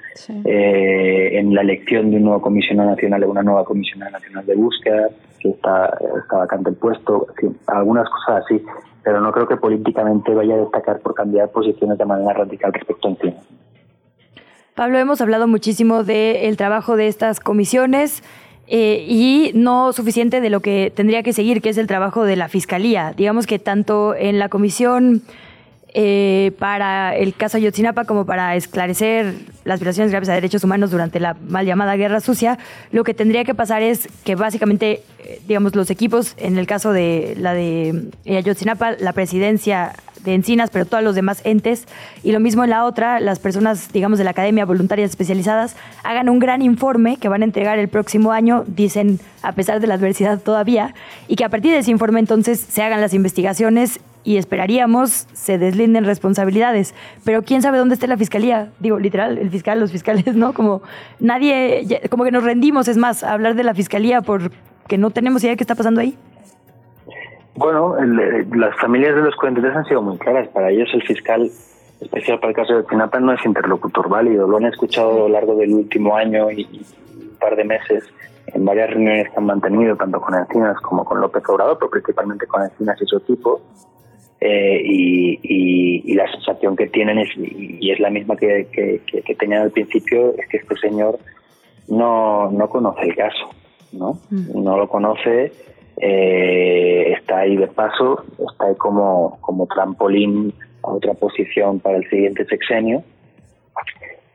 eh, en la elección de un nuevo comisionado nacional o una nueva comisionada nacional de búsqueda, si está, está vacante el puesto, algunas cosas así, pero no creo que políticamente vaya a destacar por cambiar posiciones de manera radical respecto a Encinas. Pablo, hemos hablado muchísimo del trabajo de estas comisiones. Eh, y no suficiente de lo que tendría que seguir, que es el trabajo de la Fiscalía. Digamos que tanto en la Comisión eh, para el caso Ayotzinapa como para esclarecer las violaciones graves a derechos humanos durante la mal llamada Guerra Sucia, lo que tendría que pasar es que básicamente, eh, digamos, los equipos, en el caso de la de Ayotzinapa, la presidencia de Encinas, pero todos los demás entes, y lo mismo en la otra, las personas, digamos, de la academia, voluntarias especializadas, hagan un gran informe que van a entregar el próximo año, dicen, a pesar de la adversidad todavía, y que a partir de ese informe entonces se hagan las investigaciones y esperaríamos se deslinden responsabilidades. Pero quién sabe dónde está la fiscalía. Digo, literal, el fiscal, los fiscales, ¿no? Como nadie, como que nos rendimos, es más, hablar de la fiscalía porque no tenemos idea de qué está pasando ahí. Bueno, eh, las familias de los 43 han sido muy claras. Para ellos el fiscal especial para el caso de Pinapa no es interlocutor válido. Lo han escuchado a lo largo del último año y, un par de meses en varias reuniones que han mantenido, tanto con Encinas como con López Obrador, pero principalmente con Encinas y su equipo. Eh, y, la sensación que tienen es, y es la misma que, que, tenían al principio, es que este señor no, no conoce el caso, ¿no? Mm. No lo conoce, eh, está ahí de paso, está ahí como, como trampolín a otra posición para el siguiente sexenio.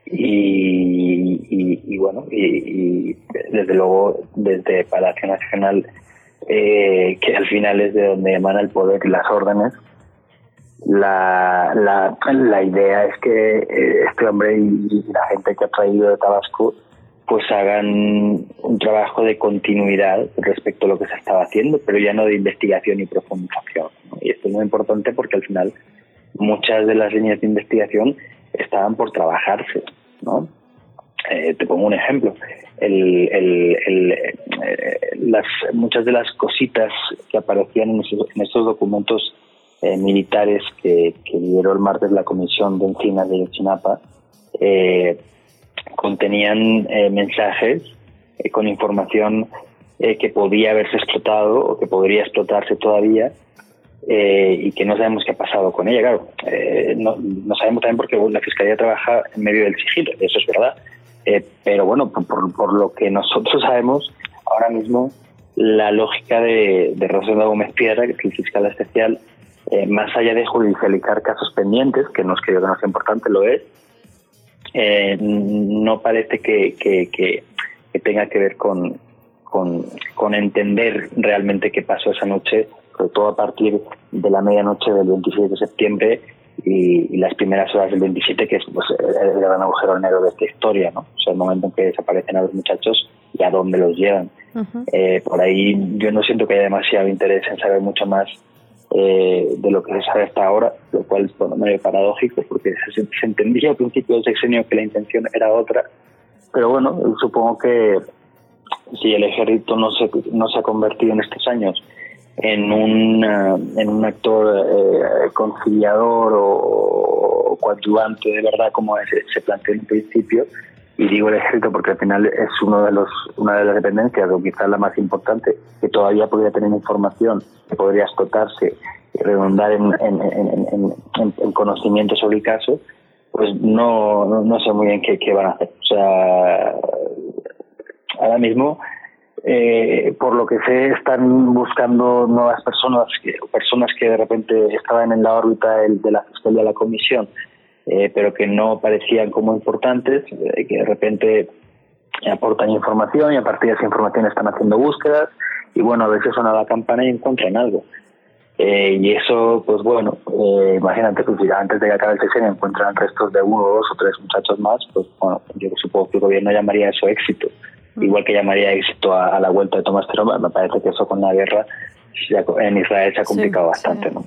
Y, y, bueno, y, desde luego desde Palacio Nacional, eh, que al final es de donde emana el poder y las órdenes, la, la, la idea es que eh, este hombre y, la gente que ha traído de Tabasco pues hagan un trabajo de continuidad respecto a lo que se estaba haciendo, pero ya no de investigación y profundización. Y esto es muy importante porque al final muchas de las líneas de investigación estaban por trabajarse. ¿no? Eh, te pongo un ejemplo. El, el, el, eh, las, muchas de las cositas que aparecían en, en estos documentos eh, militares que, lideró el martes la Comisión de Encinas de Chinapa eh, contenían eh, mensajes con información que podía haberse explotado o que podría explotarse todavía y que no sabemos qué ha pasado con ella. Claro, no, no, sabemos también porque la Fiscalía trabaja en medio del sigilo, eso es verdad. pero bueno, por, por, lo que nosotros sabemos, ahora mismo la lógica de, de Rosendo Gómez Piedra, que es el fiscal especial, eh, más allá de judicializar casos pendientes, que no es que yo que no sea importante, lo es, eh, no parece que, que, tenga que ver con, con, entender realmente qué pasó esa noche, sobre todo a partir de la medianoche del 26 de septiembre y, las primeras horas del 27, que es pues, el gran agujero negro de esta historia, ¿no? O sea, el momento en que desaparecen a los muchachos y a dónde los llevan. Eh, por ahí yo no siento que haya demasiado interés en saber mucho más eh, de lo que se sabe hasta ahora, lo cual es bueno, medio paradójico porque se, entendía al principio del sexenio que la intención era otra, pero bueno, supongo que si el ejército no se, no se ha convertido en estos años en un, en un actor eh, conciliador o, coadyuvante de verdad como se, se planteó en un principio, y digo el ejército porque al final es uno de los una de las dependencias o quizás la más importante que todavía podría tener información que podría explotarse y redundar en, en, conocimiento sobre el caso pues no, no, sé muy bien qué, van a hacer. O sea ahora mismo eh, por lo que sé están buscando nuevas personas personas que de repente estaban en la órbita de, de la fiscalía de la comisión eh, pero que no parecían como importantes, eh, que de repente aportan información y a partir de esa información están haciendo búsquedas y bueno, a veces suena la campana y encuentran algo. Eh, y eso, pues bueno, imagínate, pues antes de que acabe el sexenio encuentran restos de uno, dos o tres muchachos más, pues bueno, yo supongo que el gobierno llamaría eso éxito. Mm. Igual que llamaría éxito a, la vuelta de Tomás Teroma, me parece que eso con la guerra en Israel se ha complicado bastante, ¿no?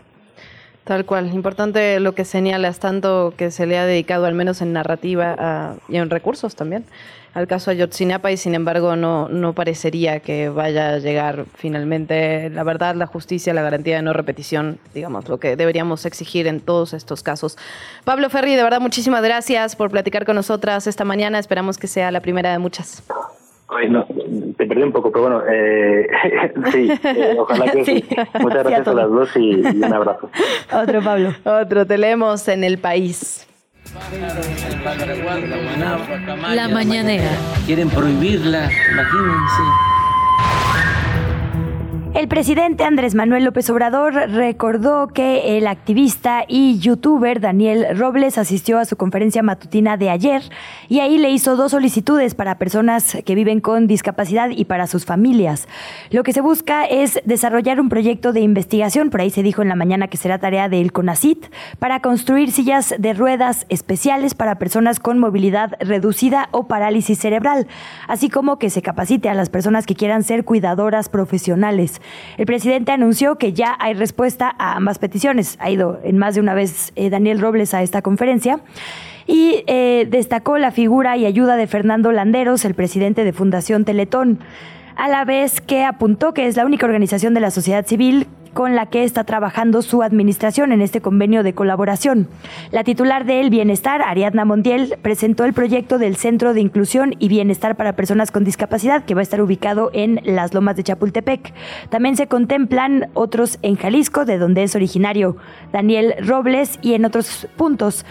Tal cual. Importante lo que señalas, tanto que se le ha dedicado, al menos en narrativa y en recursos también, al caso Ayotzinapa y sin embargo no, no parecería que vaya a llegar finalmente la verdad, la justicia, la garantía de no repetición, digamos, lo que deberíamos exigir en todos estos casos. Pablo Ferri, de verdad, muchísimas gracias por platicar con nosotras esta mañana. Esperamos que sea la primera de muchas. Bueno, te perdí un poco, pero bueno, eh, sí, eh, ojalá que sí. Muchas gracias a, las dos y, y un abrazo. Otro, Pablo. Otro, te leemos en el país. La mañanera. Quieren prohibirla, imagínense. El presidente Andrés Manuel López Obrador recordó que el activista y youtuber Daniel Robles asistió a su conferencia matutina de ayer y ahí le hizo dos solicitudes para personas que viven con discapacidad y para sus familias. Lo que se busca es desarrollar un proyecto de investigación, por ahí se dijo en la mañana que será tarea del CONACIT, para construir sillas de ruedas especiales para personas con movilidad reducida o parálisis cerebral, así como que se capacite a las personas que quieran ser cuidadoras profesionales. El presidente anunció que ya hay respuesta a ambas peticiones. Ha ido en más de una vez eh, Daniel Robles a esta conferencia y eh, destacó la figura y ayuda de Fernando Landeros, el presidente de Fundación Teletón, a la vez que apuntó que es la única organización de la sociedad civil con la que está trabajando su administración en este convenio de colaboración. La titular del Bienestar, Ariadna Montiel, presentó el proyecto del Centro de Inclusión y Bienestar para Personas con Discapacidad, que va a estar ubicado en las Lomas de Chapultepec. También se contemplan otros en Jalisco, de donde es originario Daniel Robles, y en otros puntos.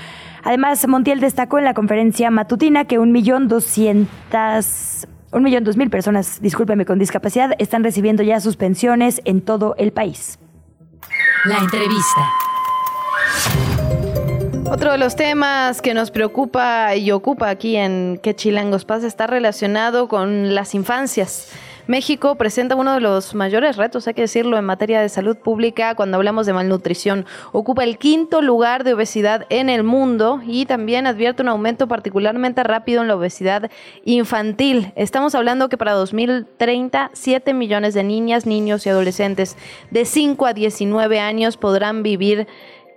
Además, Montiel destacó en la conferencia matutina que un millón doscientas un millón dos mil personas, discúlpeme, con discapacidad están recibiendo ya sus pensiones en todo el país. La entrevista. Otro de los temas que nos preocupa y ocupa aquí en Que Chilangos pasa está relacionado con las infancias. México presenta uno de los mayores retos, hay que decirlo, en materia de salud pública cuando hablamos de malnutrición. Ocupa el quinto lugar de obesidad en el mundo y también advierte un aumento particularmente rápido en la obesidad infantil. Estamos hablando que para 2030, 7 millones de niñas, niños y adolescentes de 5 a 19 años podrán vivir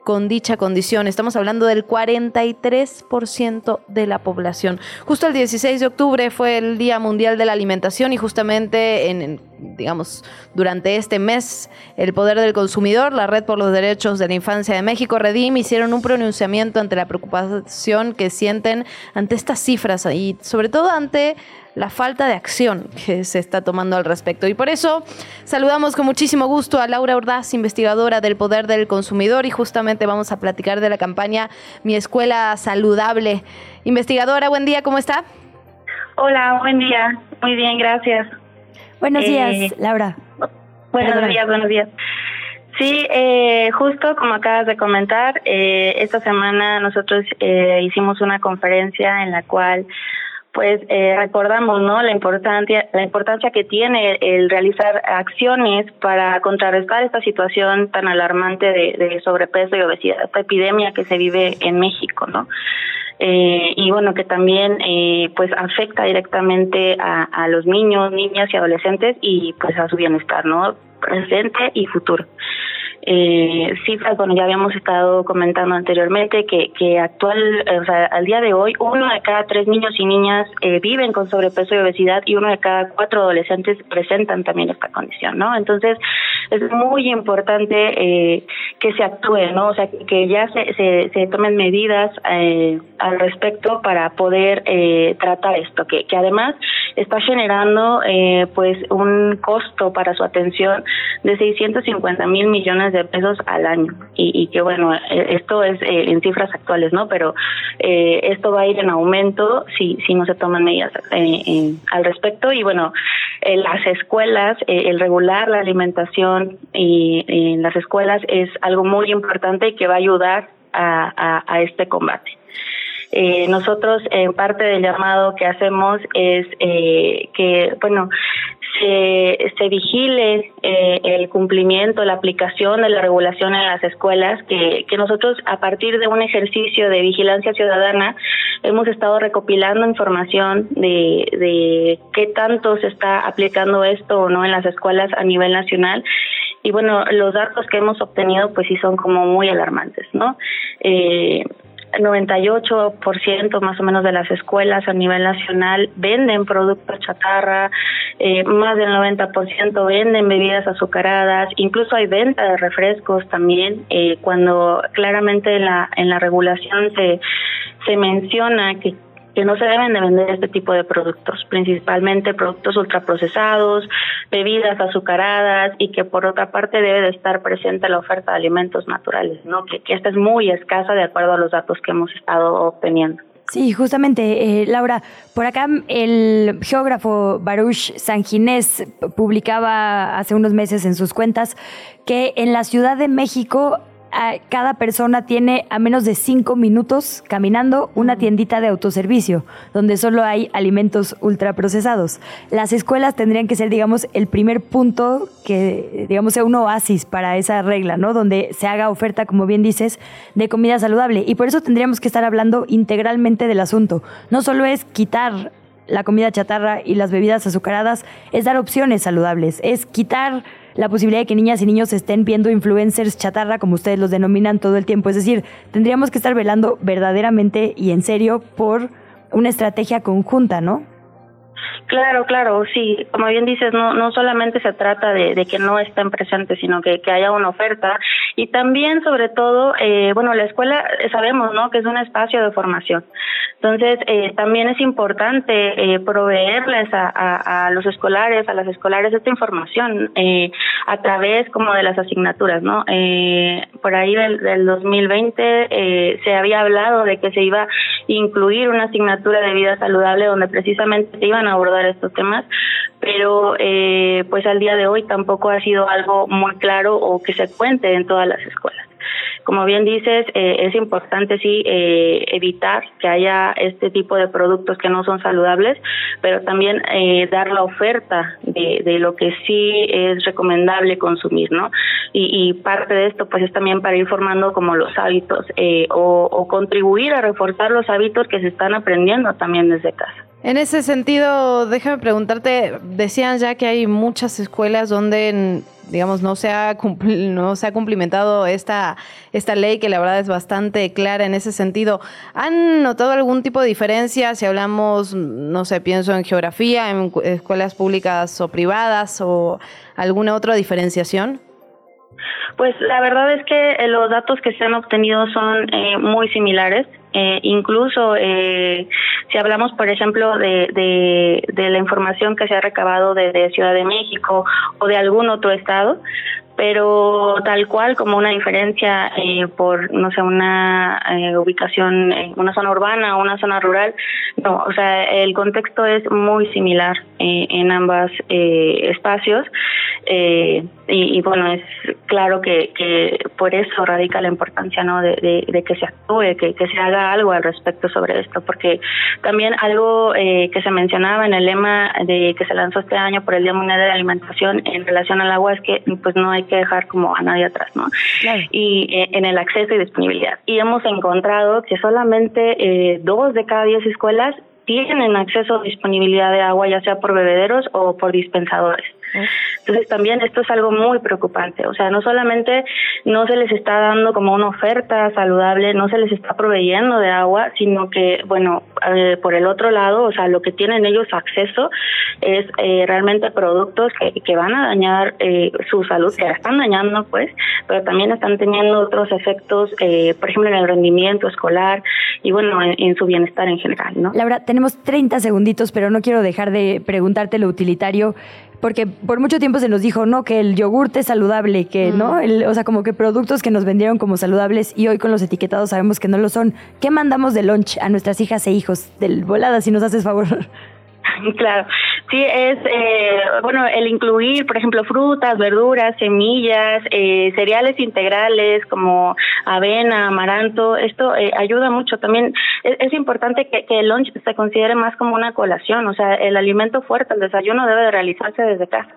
con dicha condición. Estamos hablando del 43% de la población. Justo el 16 de octubre fue el Día Mundial de la Alimentación y justamente en, digamos, durante este mes, el Poder del Consumidor, la Red por los Derechos de la Infancia de México, Redim, hicieron un pronunciamiento ante la preocupación que sienten ante estas cifras y sobre todo ante la falta de acción que se está tomando al respecto. Y por eso saludamos con muchísimo gusto a Laura Ordaz, investigadora del Poder del Consumidor, y justamente vamos a platicar de la campaña Mi Escuela Saludable. Investigadora, buen día, ¿cómo está? Hola, buen día. Muy bien, gracias. Buenos días, eh, Laura. Buenos días, buenos días. Sí, eh, justo como acabas de comentar, eh, esta semana nosotros hicimos una conferencia en la cual pues eh, recordamos no la importancia la importancia que tiene el realizar acciones para contrarrestar esta situación tan alarmante de, sobrepeso y obesidad esta epidemia que se vive en México no eh, y bueno que también eh, pues afecta directamente a, a los niños niñas y adolescentes y pues a su bienestar no presente y futuro eh, cifras, bueno, ya habíamos estado comentando anteriormente que, que actual, o sea, al día de hoy, uno de cada tres niños y niñas eh, viven con sobrepeso y obesidad y uno de cada cuatro adolescentes presentan también esta condición, ¿no? Entonces, es muy importante eh, que se actúe, ¿no? O sea, que ya se, se, tomen medidas eh, al respecto para poder eh, tratar esto, que, que además está generando eh, pues un costo para su atención de 650 mil millones de pesos al año. Y, y que bueno eh, esto es eh, en cifras actuales no pero eh, esto va a ir en aumento si si no se toman medidas eh, al respecto. Y bueno las escuelas el regular la alimentación y en las escuelas es algo muy importante que va a ayudar a este combate. Eh, nosotros, en parte del llamado que hacemos es eh, que, bueno, se, se vigile eh, el cumplimiento, la aplicación de la regulación en las escuelas, que, que nosotros a partir de un ejercicio de vigilancia ciudadana hemos estado recopilando información de, de qué tanto se está aplicando esto o no en las escuelas a nivel nacional y bueno, los datos que hemos obtenido pues sí son como muy alarmantes, ¿no? Eh, 98% más o menos de las escuelas a nivel nacional venden productos chatarra, eh, más del 90% venden bebidas azucaradas, incluso hay venta de refrescos también, eh, cuando claramente en la, en la regulación se, se menciona que que no se deben de vender este tipo de productos, principalmente productos ultraprocesados, bebidas azucaradas y que por otra parte debe de estar presente la oferta de alimentos naturales, ¿no? Que, que esta es muy escasa de acuerdo a los datos que hemos estado obteniendo. Sí, justamente, eh, Laura, por acá el geógrafo Baruch Sanginés publicaba hace unos meses en sus cuentas que en la Ciudad de México cada persona tiene a menos de cinco minutos caminando una tiendita de autoservicio, donde solo hay alimentos ultraprocesados. Las escuelas tendrían que ser, digamos, el primer punto que, digamos, sea un oasis para esa regla, ¿no? Donde se haga oferta, como bien dices, de comida saludable. Y por eso tendríamos que estar hablando integralmente del asunto. No solo es quitar la comida chatarra y las bebidas azucaradas, es dar opciones saludables, es quitar la posibilidad de que niñas y niños estén viendo influencers chatarra, como ustedes los denominan todo el tiempo. Es decir, tendríamos que estar velando verdaderamente y en serio por una estrategia conjunta, ¿no? Claro, claro, sí. Como bien dices, no, no solamente se trata de, que no estén presentes, sino que, que, haya una oferta. Y también, sobre todo, eh, bueno, la escuela eh, sabemos, ¿no? Que es un espacio de formación. Entonces, eh, también es importante eh, proveerles a, los escolares, a las escolares, esta información eh, a través como de las asignaturas, ¿no? Eh, por ahí del, del 2020 eh, se había hablado de que se iba a incluir una asignatura de vida saludable donde precisamente iban abordar estos temas, pero eh, pues al día de hoy tampoco ha sido algo muy claro o que se cuente en todas las escuelas. Como bien dices, eh, es importante sí eh, evitar que haya este tipo de productos que no son saludables, pero también eh, dar la oferta de, lo que sí es recomendable consumir, ¿no? Y, parte de esto pues es también para ir formando como los hábitos eh, o contribuir a reforzar los hábitos que se están aprendiendo también desde casa. En ese sentido, déjame preguntarte, decían ya que hay muchas escuelas donde digamos no se ha no se ha cumplimentado esta esta ley que la verdad es bastante clara en ese sentido. ¿Han notado algún tipo de diferencia si hablamos, no sé, pienso en geografía, en escuelas públicas o privadas o alguna otra diferenciación? Pues la verdad es que los datos que se han obtenido son eh, muy similares. Eh, incluso eh, si hablamos, por ejemplo, de, de, la información que se ha recabado de Ciudad de México o de algún otro estado, pero tal cual como una diferencia eh, por, no sé, una eh, ubicación en una zona urbana o una zona rural, no, o sea, el contexto es muy similar eh, en ambos eh, espacios eh, y, y, bueno, es claro que, que por eso radica la importancia, ¿no?, de, de, de que se actúe, que, que se haga algo al respecto sobre esto, porque también algo eh, que se mencionaba en el lema de que se lanzó este año por el Día Mundial de la Alimentación en relación al agua es que pues no hay que dejar como a nadie atrás, ¿no? Claro. Y eh, en el acceso y disponibilidad. Y hemos encontrado que solamente eh, dos de cada diez escuelas tienen acceso a disponibilidad de agua, ya sea por bebederos o por dispensadores. Entonces también esto es algo muy preocupante, o sea, no solamente no se les está dando como una oferta saludable, no se les está proveyendo de agua, sino que, bueno, eh, por el otro lado, o sea, lo que tienen ellos acceso es eh, realmente productos que, que, van a dañar eh, su salud, que la están dañando, pues, pero también están teniendo otros efectos, eh, por ejemplo, en el rendimiento escolar y, bueno, en, en su bienestar en general, ¿no? Laura, tenemos 30 segunditos, pero no quiero dejar de preguntarte lo utilitario porque por mucho tiempo se nos dijo, no, que el yogurte es saludable, que, mm. ¿no? El, o sea, como que productos que nos vendieron como saludables y hoy con los etiquetados sabemos que no lo son. ¿Qué mandamos de lunch a nuestras hijas e hijos? Del volada, si nos haces favor. Claro, sí, es, eh, bueno, el incluir, por ejemplo, frutas, verduras, semillas, eh, cereales integrales como avena, amaranto, esto eh, ayuda mucho. También es, es importante que, el lunch se considere más como una colación, o sea, el alimento fuerte, el desayuno debe de realizarse desde casa.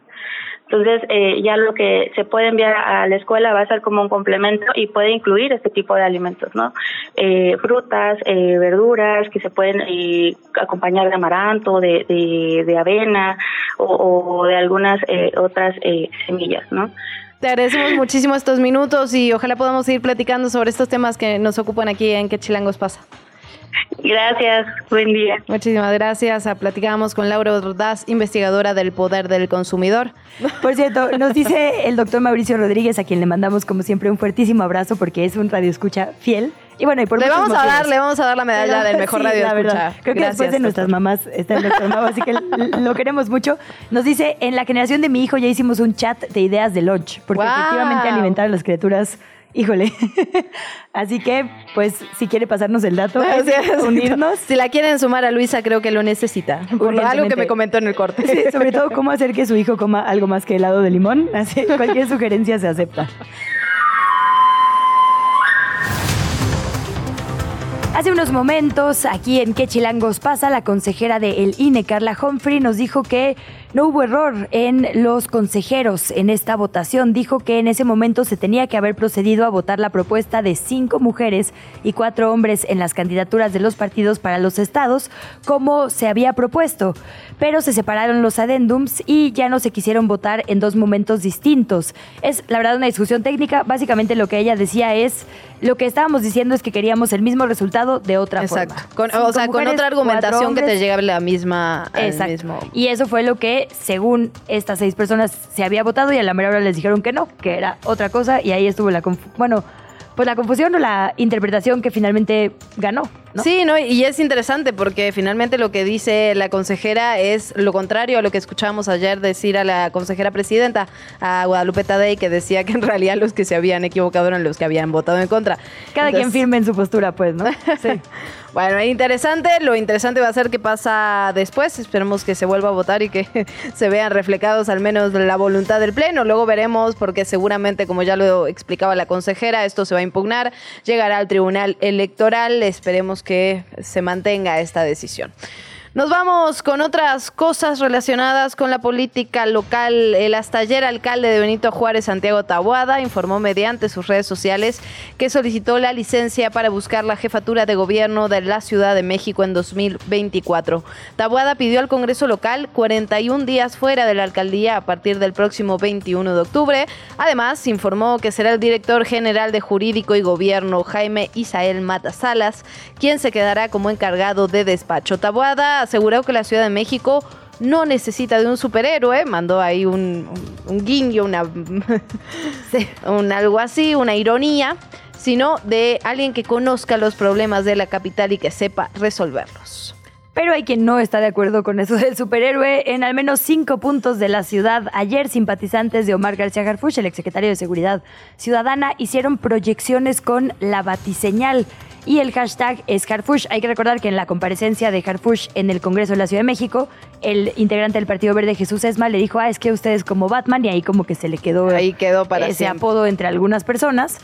Entonces, eh, ya lo que se puede enviar a la escuela va a ser como un complemento y puede incluir este tipo de alimentos, ¿no? Eh, frutas, eh, verduras que se pueden eh, acompañar de amaranto, de, de, avena o, o, de algunas eh, otras semillas, ¿no? Te agradecemos muchísimo estos minutos y ojalá podamos seguir platicando sobre estos temas que nos ocupan aquí en Que Chilangos pasa. Gracias, buen día. Muchísimas gracias. Platicábamos con Laura Ordaz, investigadora del poder del consumidor. Por cierto, nos dice el doctor Mauricio Rodríguez, a quien le mandamos como siempre un fuertísimo abrazo porque es un radioescucha fiel. Y bueno, y por le vamos a motivos. dar, le vamos a dar la medalla Pero- del mejor sí, radio la verdad. escucha. Creo que después Gracias, de nuestras mamás está el doctor Mau, así que lo queremos mucho. Nos dice, en la generación de mi hijo ya hicimos un chat de ideas de lunch, porque ¡Guau! efectivamente alimentar a las criaturas, híjole. así que, pues, si quiere pasarnos el dato, sea, unirnos. Si la quieren sumar a Luisa, creo que lo necesita. Por algo que me comentó en el corte. Sí, sobre todo cómo hacer que su hijo coma algo más que helado de limón. Así, cualquier sugerencia se acepta. Hace unos momentos, aquí en ¿Qué chilangos pasa? La consejera de El INE, Carla Humphrey, nos dijo que no hubo error en los consejeros en esta votación. Dijo que en ese momento se tenía que haber procedido a votar la propuesta de cinco mujeres y cuatro hombres en las candidaturas de los partidos para los estados, como se había propuesto. Pero se separaron los adendums y ya no se quisieron votar en dos momentos distintos. Es la verdad una discusión técnica. Básicamente lo que ella decía es, lo que estábamos diciendo es que queríamos el mismo resultado de otra Exacto. forma. Con- o sea, con otra argumentación que te hombres. llegue a la misma. Exacto. mismo- Y eso fue lo que, según estas seis personas, se había votado y a la mera hora les dijeron que no, que era otra cosa y ahí estuvo la bueno, pues la confusión o la interpretación que finalmente ganó. ¿No? Sí, ¿no? Y es interesante porque finalmente lo que dice la consejera es lo contrario a lo que escuchábamos ayer decir a la consejera presidenta, a Guadalupe Tadei, que decía que en realidad los que se habían equivocado eran los que habían votado en contra. Cada quien firme en su postura, pues, ¿no? Sí. Bueno, interesante. Lo interesante va a ser qué pasa después. Esperemos que se vuelva a votar y que se vean reflejados al menos la voluntad del Pleno. Luego veremos, porque seguramente, como ya lo explicaba la consejera, esto se va a impugnar, llegará al Tribunal Electoral. Que se mantenga esta decisión. Nos vamos con otras cosas relacionadas con la política local. El hasta ayer alcalde de Benito Juárez, Santiago Tabuada, informó mediante sus redes sociales que solicitó la licencia para buscar la jefatura de gobierno de la Ciudad de México en 2024. Tabuada pidió al Congreso local 41 días fuera de la alcaldía a partir del próximo 21 de octubre. Además, informó que será el director general de Jurídico y Gobierno, Jaime Isael Mata Salas, quien se quedará como encargado de despacho. Tabuada aseguró que la Ciudad de México no necesita de un superhéroe, mandó ahí un, un- un guiño, una, un algo así, una ironía, sino de alguien que conozca los problemas de la capital y que sepa resolverlos. Pero hay quien no está de acuerdo con eso del superhéroe. En al menos cinco puntos de la ciudad, ayer simpatizantes de Omar García Harfuch, el exsecretario de Seguridad Ciudadana, hicieron proyecciones con la batiseñal. Y el hashtag es Harfuch. Hay que recordar que en la comparecencia de Harfuch en el Congreso de la Ciudad de México, el integrante del Partido Verde, Jesús Esma, le dijo, ah, es que ustedes como Batman, y ahí como que se le quedó, Ahí quedó para ese siempre. apodo entre algunas personas.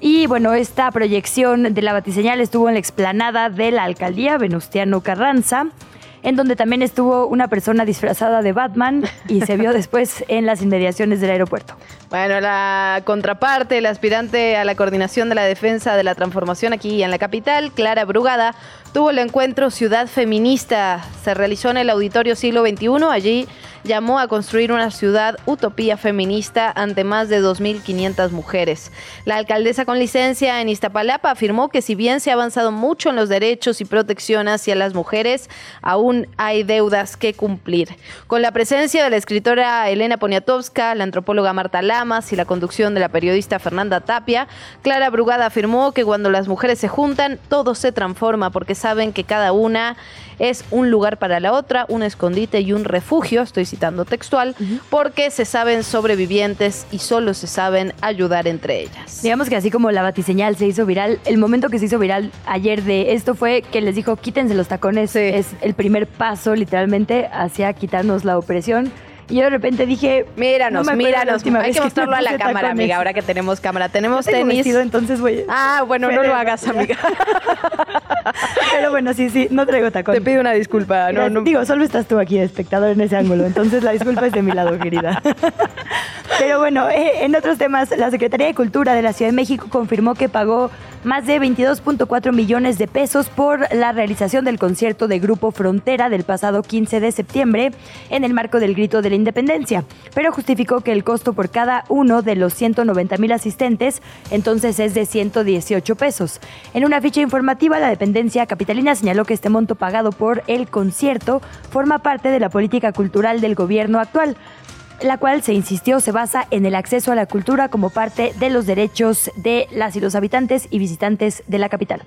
Y bueno, esta proyección de la batiseñal estuvo en la explanada de la alcaldía Venustiano Carranza, en donde también estuvo una persona disfrazada de Batman y se vio después en las inmediaciones del aeropuerto. Bueno, la contraparte, el aspirante a la coordinación de la defensa de la transformación aquí en la capital, Clara Brugada, tuvo el encuentro Ciudad Feminista. Se realizó en el Auditorio Siglo XXI. Allí llamó a construir una ciudad utopía feminista ante más de 2.500 mujeres. La alcaldesa con licencia en Iztapalapa afirmó que si bien se ha avanzado mucho en los derechos y protección hacia las mujeres, aún hay deudas que cumplir. Con la presencia de la escritora Elena Poniatowska, la antropóloga Marta Lamas y la conducción de la periodista Fernanda Tapia, Clara Brugada afirmó que cuando las mujeres se juntan, todo se transforma porque saben que cada una es un lugar para la otra, un escondite y un refugio, estoy citando textual, porque se saben sobrevivientes y solo se saben ayudar entre ellas. Digamos que así como la batiseñal se hizo viral, el momento que se hizo viral ayer de esto fue que les dijo quítense los tacones, es el primer paso literalmente hacia quitarnos la opresión. Y yo de repente dije, Míranos, no míranos. Hay que mostrarlo a la cámara, amiga, ahora que tenemos cámara. Tenemos tengo tenis. vestido, entonces voy. Ah, bueno, no lo hagas, amiga. Pero bueno, sí, sí, no traigo tacón. Te pido una disculpa. No, no. Digo, solo estás tú aquí espectador en ese ángulo, entonces la disculpa es de mi lado, querida. Pero bueno, eh, en otros temas, la Secretaría de Cultura de la Ciudad de México confirmó que pagó más de 22.4 millones de pesos por la realización del concierto de Grupo Frontera del pasado 15 de septiembre en el marco del Grito de la Independencia, pero justificó que el costo por cada uno de los 190 mil asistentes entonces es de 118 pesos. En una ficha informativa, la dependencia capitalina señaló que este monto pagado por el concierto forma parte de la política cultural del gobierno actual. La cual se insistió se basa en el acceso a la cultura como parte de los derechos de las y los habitantes y visitantes de la capital.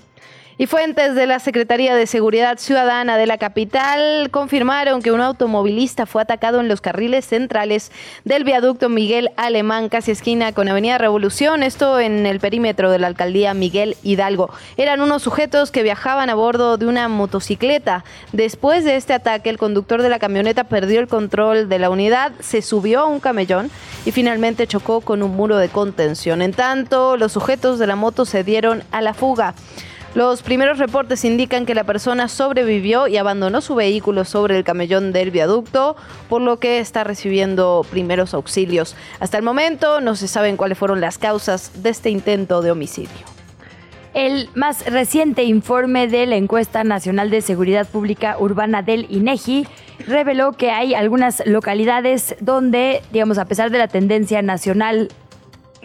Y fuentes de la Secretaría de Seguridad Ciudadana de la capital confirmaron que un automovilista fue atacado en los carriles centrales del viaducto Miguel Alemán, casi esquina con Avenida Revolución, esto en el perímetro de la alcaldía Miguel Hidalgo. Eran unos sujetos que viajaban a bordo de una motocicleta. Después de este ataque, el conductor de la camioneta perdió el control de la unidad, se subió a un camellón y finalmente chocó con un muro de contención. En tanto, los sujetos de la moto se dieron a la fuga. Los primeros reportes indican que la persona sobrevivió y abandonó su vehículo sobre el camellón del viaducto, por lo que está recibiendo primeros auxilios. Hasta el momento no se saben cuáles fueron las causas de este intento de homicidio. El más reciente informe de la encuesta nacional de seguridad pública urbana del INEGI reveló que hay algunas localidades donde, digamos, a pesar de la tendencia nacional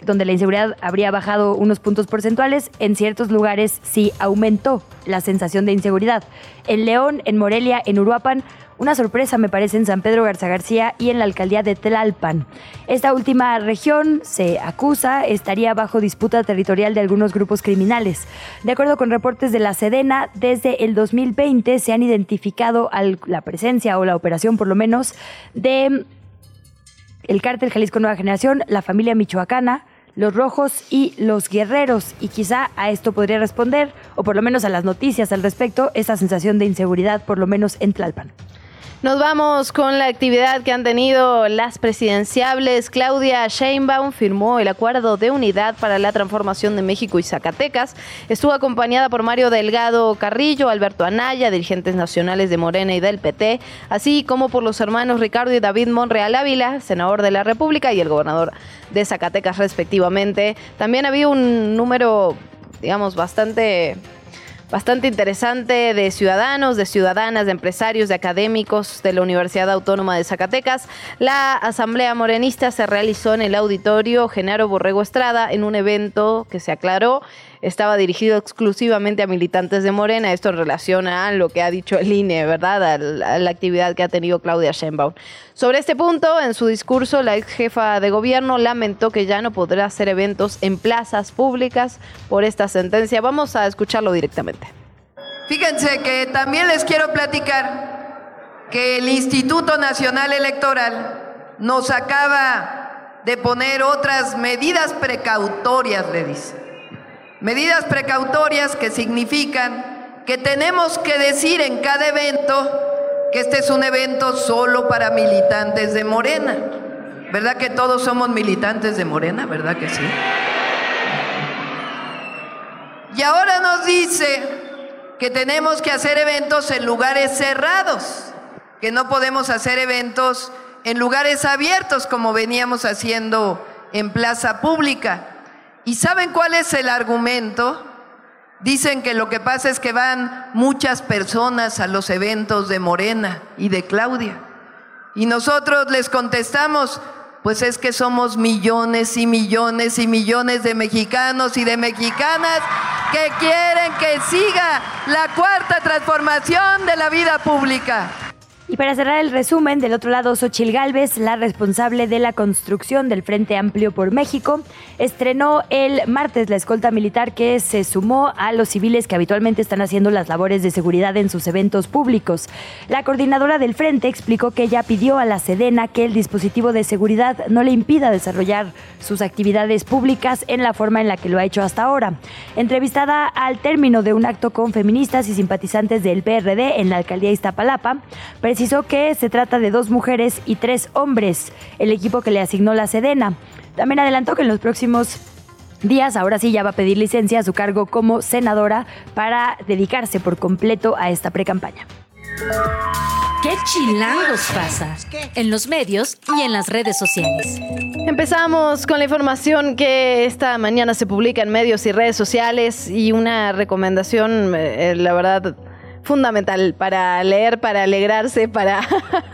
donde la inseguridad habría bajado unos puntos porcentuales, en ciertos lugares sí aumentó la sensación de inseguridad. En León, en Morelia, en Uruapan, una sorpresa me parece en San Pedro Garza García y en la alcaldía de Tlalpan. Esta última región, se acusa, estaría bajo disputa territorial de algunos grupos criminales. De acuerdo con reportes de la Sedena, desde el 2020 se han identificado la presencia o la operación por lo menos de el cártel Jalisco Nueva Generación, la familia michoacana, los rojos y los guerreros. Y quizá a esto podría responder, o por lo menos a las noticias al respecto, esa sensación de inseguridad, por lo menos en Tlalpan. Nos vamos con la actividad que han tenido las presidenciables. Claudia Sheinbaum firmó el acuerdo de unidad para la transformación de México y Zacatecas. Estuvo acompañada por Mario Delgado Carrillo, Alberto Anaya, dirigentes nacionales de Morena y del PT, así como por los hermanos Ricardo y David Monreal Ávila, senador de la República y el gobernador de Zacatecas respectivamente. También había un número, digamos, bastante bastante interesante de ciudadanos, de ciudadanas, de empresarios, de académicos de la Universidad Autónoma de Zacatecas. La Asamblea Morenista se realizó en el auditorio Genaro Borrego Estrada en un evento que se aclaró estaba dirigido exclusivamente a militantes de Morena. Esto en relación a lo que ha dicho el INE, ¿verdad? A la, actividad que ha tenido Claudia Sheinbaum. Sobre este punto, en su discurso, la ex jefa de gobierno lamentó que ya no podrá hacer eventos en plazas públicas por esta sentencia. Vamos a escucharlo directamente. Fíjense que también les quiero platicar que el Instituto Nacional Electoral nos acaba de poner otras medidas precautorias, le dice. Medidas precautorias que significan que tenemos que decir en cada evento que este es un evento solo para militantes de Morena. ¿Verdad que todos somos militantes de Morena? ¿Verdad que sí? Y ahora nos dice que tenemos que hacer eventos en lugares cerrados, que no podemos hacer eventos en lugares abiertos como veníamos haciendo en plaza pública. ¿Y saben cuál es el argumento? Dicen que lo que pasa es que van muchas personas a los eventos de Morena y de Claudia. Y nosotros les contestamos, pues es que somos millones y millones y millones de mexicanos y de mexicanas que quieren que siga la cuarta transformación de la vida pública. Y para cerrar el resumen, del otro lado, Xochil Gálvez, la responsable de la construcción del Frente Amplio por México, estrenó el martes la escolta militar que se sumó a los civiles que habitualmente están haciendo las labores de seguridad en sus eventos públicos. La coordinadora del Frente explicó que ella pidió a la Sedena que el dispositivo de seguridad no le impida desarrollar sus actividades públicas en la forma en la que lo ha hecho hasta ahora. Entrevistada al término de un acto con feministas y simpatizantes del PRD en la alcaldía Iztapalapa, precisó que se trata de dos mujeres y tres hombres, el equipo que le asignó la Sedena. También adelantó que en los próximos días, ahora sí ya va a pedir licencia a su cargo como senadora para dedicarse por completo a esta precampaña. ¿Qué chilangos pasa? En los medios y en las redes sociales. Empezamos con la información que esta mañana se publica en medios y redes sociales y una recomendación, eh, la verdad, fundamental para leer, para alegrarse, para,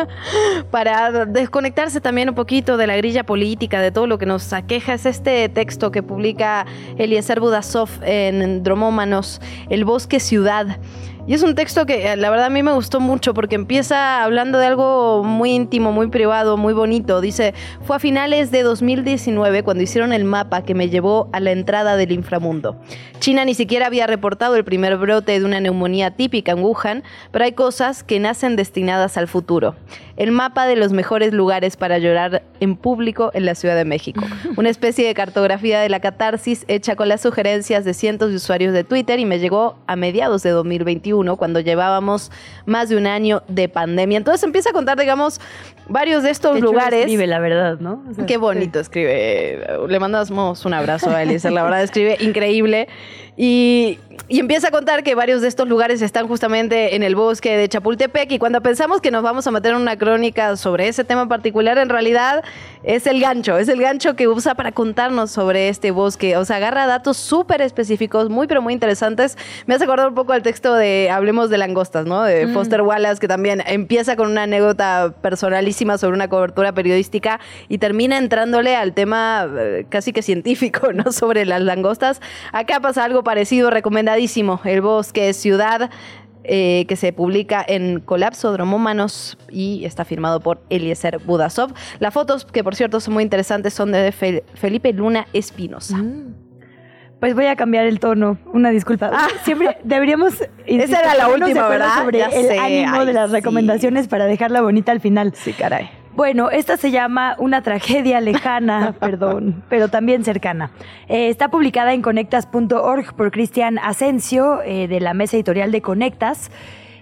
para desconectarse también un poquito de la grilla política, de todo lo que nos aqueja. Es este texto que publica Eliezer Budasov en Dromómanos, El Bosque Ciudad. Y es un texto que eh, la verdad a mí me gustó mucho porque empieza hablando de algo muy íntimo, muy privado, muy bonito. Dice, fue a finales de 2019 cuando hicieron el mapa que me llevó a la entrada del inframundo. China ni siquiera había reportado el primer brote de una neumonía típica en Wuhan, pero hay cosas que nacen destinadas al futuro. El mapa de los mejores lugares para llorar en público en la Ciudad de México. Una especie de cartografía de la catarsis hecha con las sugerencias de cientos de usuarios de Twitter y me llegó a mediados de 2021 cuando llevábamos más de un año de pandemia. Entonces empieza a contar, digamos, varios de estos Qué lugares. escribe, la verdad, ¿no? O sea, Qué bonito escribe. Le mandamos un abrazo a Eliezer. La verdad, escribe increíble. Y, y empieza a contar que varios de estos lugares están justamente en el bosque de Chapultepec. Y cuando pensamos que nos vamos a meter en una crónica sobre ese tema en particular, en realidad es el gancho. Es el gancho que usa para contarnos sobre este bosque. O sea, agarra datos súper específicos, muy, pero muy interesantes. Me hace acordar un poco al texto de Hablemos de langostas, ¿no? De Mm. Foster Wallace, que también empieza con una anécdota personalísima sobre una cobertura periodística y termina entrándole al tema eh, casi que científico, ¿no? Sobre las langostas. Acá pasa algo parecido, recomendadísimo. El bosque ciudad. eh, que se publica en Colapso Dromómanos y está firmado por Eliezer Budasov. Las fotos, que por cierto son muy interesantes, son de Fe- Felipe Luna Espinosa. Pues voy a cambiar el tono, una disculpa. Siempre deberíamos... Esa era la última, ¿verdad? Sobre Ya el sé, ánimo ay, de las sí. recomendaciones para dejarla bonita al final. Sí, caray. Bueno, esta se llama Una tragedia lejana, perdón, pero también cercana. Eh, está publicada en conectas.org por Cristian Asensio, eh, de la mesa editorial de Conectas,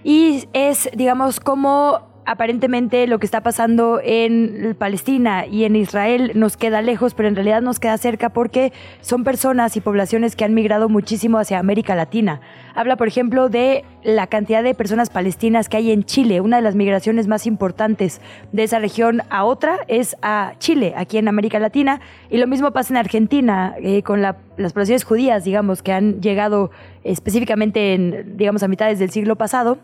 y es, digamos, como aparentemente lo que está pasando en Palestina y en Israel nos queda lejos, pero en realidad nos queda cerca porque son personas y poblaciones que han migrado muchísimo hacia América Latina. Habla, por ejemplo, de la cantidad de personas palestinas que hay en Chile. Una de las migraciones más importantes de esa región a otra es a Chile, aquí en América Latina. Y lo mismo pasa en Argentina, eh, con la- las poblaciones judías, digamos, que han llegado específicamente en, digamos, a mitades del siglo pasado.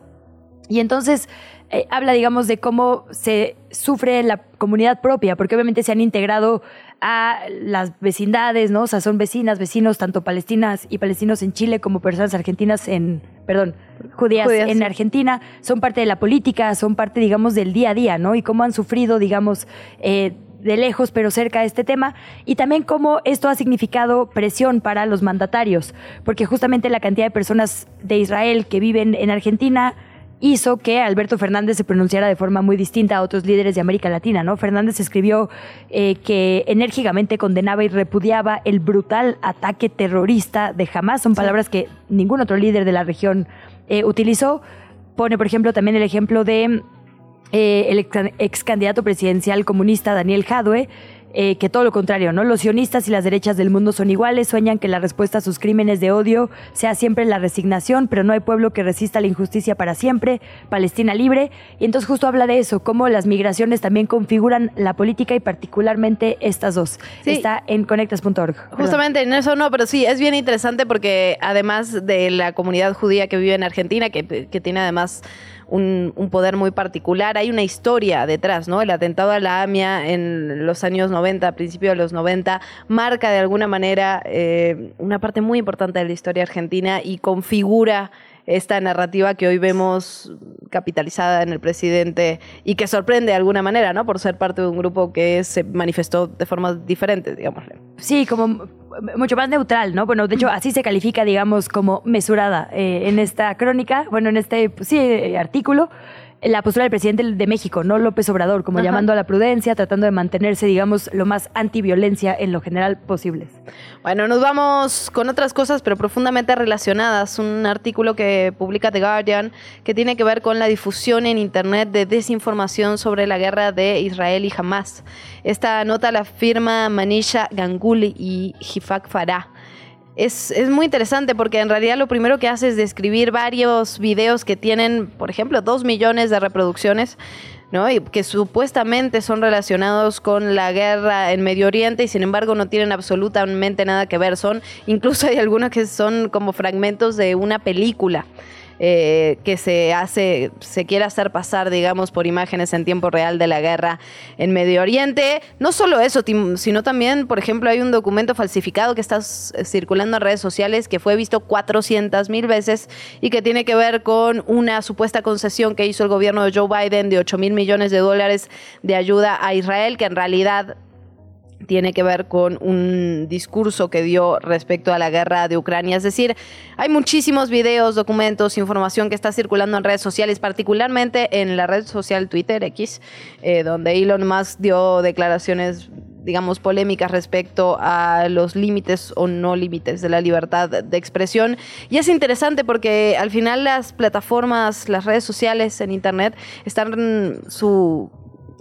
Y entonces eh, habla, digamos, de cómo se sufre la comunidad propia, porque obviamente se han integrado a las vecindades, ¿no? O sea, son vecinas, vecinos, tanto palestinas y palestinos en Chile como personas argentinas en, perdón, judías, Judías, en. Argentina, son parte de la política, son parte, digamos, del día a día, ¿no? Y cómo han sufrido, digamos, eh, de lejos pero cerca de este tema y también cómo esto ha significado presión para los mandatarios, porque justamente la cantidad de personas de Israel que viven en Argentina hizo que Alberto Fernández se pronunciara de forma muy distinta a otros líderes de América Latina, ¿no? Fernández escribió eh, que enérgicamente condenaba y repudiaba el brutal ataque terrorista de Hamas, son palabras que ningún otro líder de la región eh, utilizó. Pone, por ejemplo, también el ejemplo de eh, el ex, ex candidato presidencial comunista Daniel Jadwe, eh, que todo lo contrario, ¿no? Los sionistas y las derechas del mundo son iguales, sueñan que la respuesta a sus crímenes de odio sea siempre la resignación, pero no hay pueblo que resista la injusticia para siempre, Palestina libre. Y entonces justo habla de eso, cómo las migraciones también configuran la política y particularmente estas dos. Está en conectas.org. Justamente en eso no, pero sí, es bien interesante porque además de la comunidad judía que vive en Argentina, que, que tiene además un, poder muy particular, hay una historia detrás, ¿no? El atentado a la AMIA en los años 90, a principios de los 90, marca de alguna manera eh, una parte muy importante de la historia argentina y configura esta narrativa que hoy vemos capitalizada en el presidente y que sorprende de alguna manera, ¿no? Por ser parte de un grupo que se manifestó de formas diferentes, digámosle. Sí, como mucho más neutral, ¿no? Bueno, de hecho, así se califica, digamos, como mesurada eh, en esta crónica, bueno, en este, pues, sí, eh, artículo, la postura del presidente de México, no López Obrador, como Ajá. llamando a la prudencia, tratando de mantenerse, digamos, lo más antiviolencia en lo general posible. Bueno, nos vamos con otras cosas, pero profundamente relacionadas. Un artículo que publica The Guardian que tiene que ver con la difusión en Internet de desinformación sobre la guerra de Israel y Hamas. Esta nota la firma Manisha Ganguly y Hifak Farah. Es, es muy interesante porque en realidad lo primero que hace es describir varios videos que tienen, por ejemplo, dos millones de reproducciones, ¿no? Y que supuestamente son relacionados con la guerra en Medio Oriente y sin embargo no tienen absolutamente nada que ver. Son, incluso hay algunos que son como fragmentos de una película. Eh, que se hace, se quiere hacer pasar, digamos, por imágenes en tiempo real de la guerra en Medio Oriente. No solo eso, sino también, por ejemplo, hay un documento falsificado que está circulando en redes sociales que fue visto 400 mil veces y que tiene que ver con una supuesta concesión que hizo el gobierno de Joe Biden de 8 mil millones de dólares de ayuda a Israel, que en realidad tiene que ver con un discurso que dio respecto a la guerra de Ucrania. Es decir, hay muchísimos videos, documentos, información que está circulando en redes sociales, particularmente en la red social Twitter eh, donde Elon Musk dio declaraciones digamos, polémicas respecto a los límites o no límites de la libertad de expresión. Y es interesante porque al final las plataformas, las redes sociales en Internet están su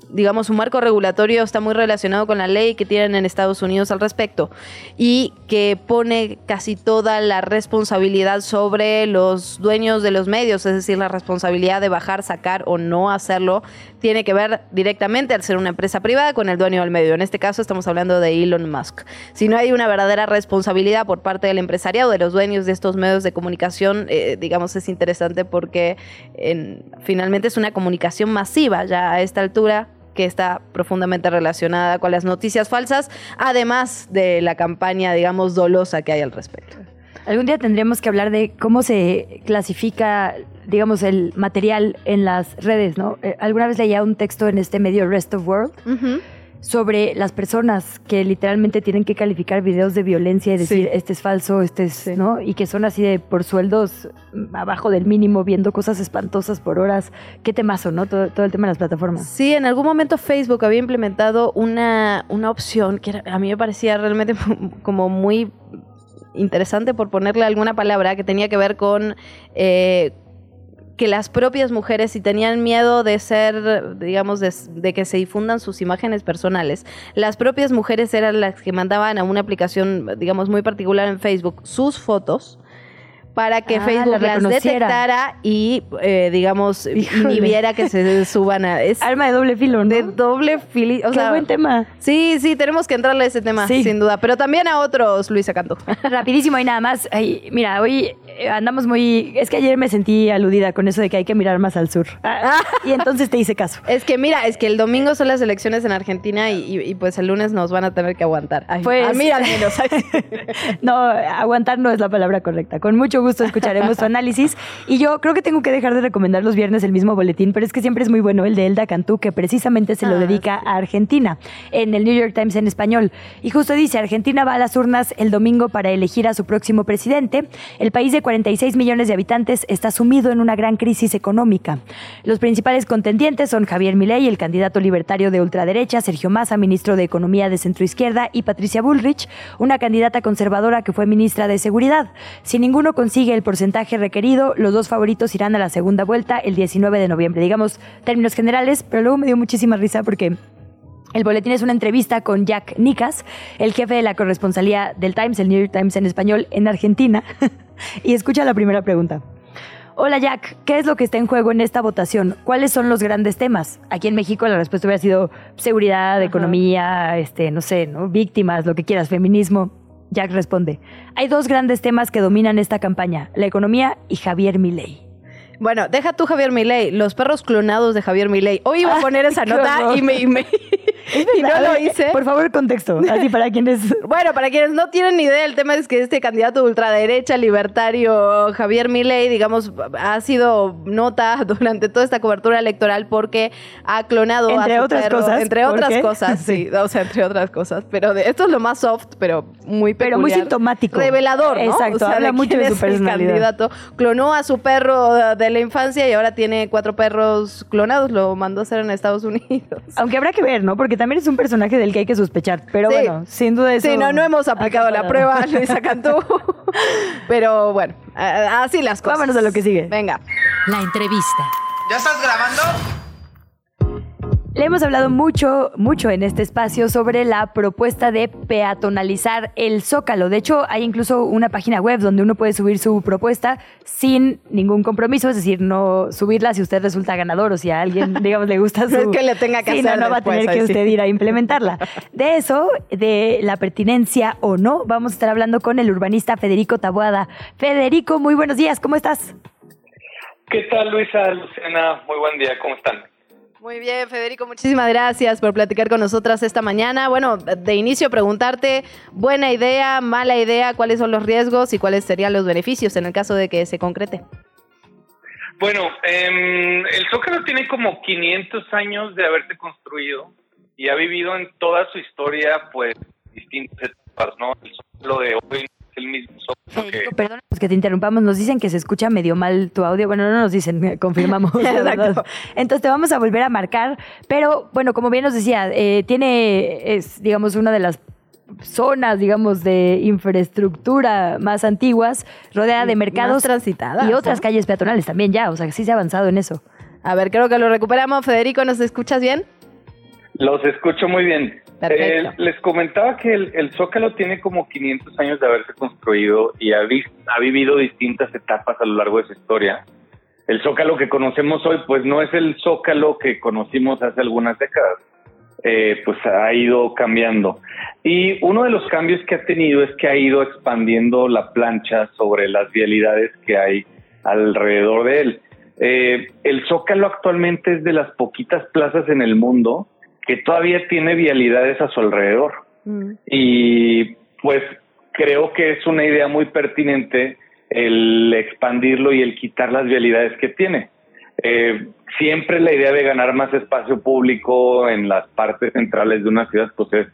digamos, su marco regulatorio está muy relacionado con la ley que tienen en Estados Unidos al respecto y que pone casi toda la responsabilidad sobre los dueños de los medios, es decir, la responsabilidad de bajar, sacar o no hacerlo tiene que ver directamente al ser una empresa privada con el dueño del medio. En este caso estamos hablando de Elon Musk. Si no hay una verdadera responsabilidad por parte del empresariado, de los dueños de estos medios de comunicación, eh, digamos, es interesante porque finalmente es una comunicación masiva ya a esta altura que está profundamente relacionada con las noticias falsas, además de la campaña, digamos, dolosa que hay al respecto. Algún día tendremos que hablar de cómo se clasifica, digamos, el material en las redes, ¿no? Eh, alguna vez leía un texto en este medio Rest of World sobre las personas que literalmente tienen que calificar videos de violencia y decir este es falso, este es, ¿no? Y que son así de por sueldos abajo del mínimo, viendo cosas espantosas por horas. Qué temazo, ¿no? Todo, el tema de las plataformas. Sí, en algún momento Facebook había implementado una, una opción que a mí me parecía realmente como muy interesante por ponerle alguna palabra que tenía que ver con eh, que las propias mujeres, si tenían miedo de ser, digamos, de, que se difundan sus imágenes personales, las propias mujeres eran las que mandaban a una aplicación, digamos, muy particular en Facebook sus fotos para que ah, Facebook las detectara y, eh, digamos, inhibiera que se suban a... Es Arma de doble filo, ¿no? De doble filo. O Qué buen tema. Sí, sí, tenemos que entrarle a ese tema, sin duda. Pero también a otros, Luisa Cantú. Rapidísimo y nada más. mira, hoy eh, andamos muy... Es que ayer me sentí aludida con eso de que hay que mirar más al sur. Ah, y entonces te hice caso. Es que mira, es que el domingo son las elecciones en Argentina y, pues el lunes nos van a tener que aguantar. pues, a mí al menos. no, aguantar no es la palabra correcta. Con mucho gusto escucharemos tu análisis. Y yo creo que tengo que dejar de recomendar los viernes el mismo boletín, pero es que siempre es muy bueno el de Elda Cantú, que precisamente se lo ah, dedica a Argentina, en el New York Times en español. Y justo dice, Argentina va a las urnas el domingo para elegir a su próximo presidente. El país de 46 millones de habitantes está sumido en una gran crisis económica. Los principales contendientes son Javier Milei, el candidato libertario de ultraderecha, Sergio Massa, ministro de Economía de centroizquierda, y Patricia Bullrich, una candidata conservadora que fue ministra de Seguridad. Si ninguno consigue el porcentaje requerido, los dos favoritos irán a la segunda vuelta el 19 de noviembre. Digamos términos generales, pero luego me dio muchísima risa porque el boletín es una entrevista con Jack Nicas, el jefe de la corresponsalía del Times, el New York Times en español, en Argentina. y escucha la primera pregunta. Hola Jack, ¿qué es lo que está en juego en esta votación? ¿Cuáles son los grandes temas? Aquí en México la respuesta hubiera sido seguridad, economía, este, no sé, ¿no? víctimas, lo que quieras, feminismo. Jack responde, hay dos grandes temas que dominan esta campaña, la economía y Javier Milei. Bueno, deja tú Javier Milei, los perros clonados de Javier Milei. Hoy iba a poner esa nota y me, y me y no lo hice. Por favor, contexto. Así para quienes. Bueno, para quienes no tienen ni idea, el tema es que este candidato ultraderecha, libertario, Javier Milei, digamos, ha sido nota durante toda esta cobertura electoral porque ha clonado entre a otras cosas. Entre otras cosas, sí. O sea, entre otras cosas. Pero esto es lo más soft, pero muy peculiar. Pero muy sintomático. Revelador, ¿no? Exacto. habla mucho de su personalidad. candidato. Clonó a su perro de la infancia y ahora tiene cuatro perros clonados. Lo mandó a hacer en Estados Unidos. Aunque habrá que ver, ¿no? Porque también es un personaje del que hay que sospechar. Pero bueno, sin duda eso. Sí, no, no hemos aplicado la prueba, Luisa Cantú. pero bueno, así las cosas. Vámonos a lo que sigue. Venga. La entrevista. ¿Ya estás grabando? Le hemos hablado mucho, mucho en este espacio sobre la propuesta de peatonalizar el Zócalo. De hecho, hay incluso una página web donde uno puede subir su propuesta sin ningún compromiso, es decir, no subirla si usted resulta ganador o si a alguien, digamos, le gusta su... es que le tenga que hacer no, no va a tener que usted ir a implementarla. De eso, de la pertinencia o no, vamos a estar hablando con el urbanista Federico Tabuada. Federico, muy buenos días, ¿cómo estás? ¿Qué tal, Luisa, Luciana? Muy buen día, ¿cómo están? Muy bien, Federico, muchísimas gracias por platicar con nosotras esta mañana. Bueno, de inicio preguntarte, buena idea, mala idea, cuáles son los riesgos y cuáles serían los beneficios en el caso de que se concrete. Bueno, em, el Zócalo tiene como 500 años de haberse construido y ha vivido en toda su historia, pues, distintas etapas, ¿no? El Zócalo de hoy el mismo Zócalo que... Perdón que te interrumpamos, nos dicen que se escucha medio mal tu audio. Bueno, no nos dicen, confirmamos. Exacto. Entonces te vamos a volver a marcar, pero bueno, como bien nos decía, eh, tiene, es, digamos, una de las zonas, digamos, de infraestructura más antiguas, rodeada de mercados transitadas y otras calles peatonales también ya, o sea, que sí se ha avanzado en eso. A ver, creo que lo recuperamos. Federico, ¿nos escuchas bien? Los escucho muy bien. Eh, les comentaba que el, Zócalo tiene como 500 años de haberse construido y ha, ha vivido distintas etapas a lo largo de su historia. El Zócalo que conocemos hoy, pues no es el Zócalo que conocimos hace algunas décadas. Eh, pues ha ido cambiando. Y uno de los cambios que ha tenido es que ha ido expandiendo la plancha sobre las vialidades que hay alrededor de él. Eh, el Zócalo actualmente es de las poquitas plazas en el mundo que todavía tiene vialidades a su alrededor. Mm. Y pues creo que es una idea muy pertinente el expandirlo y el quitar las vialidades que tiene. Eh, siempre la idea de ganar más espacio público en las partes centrales de una ciudad pues es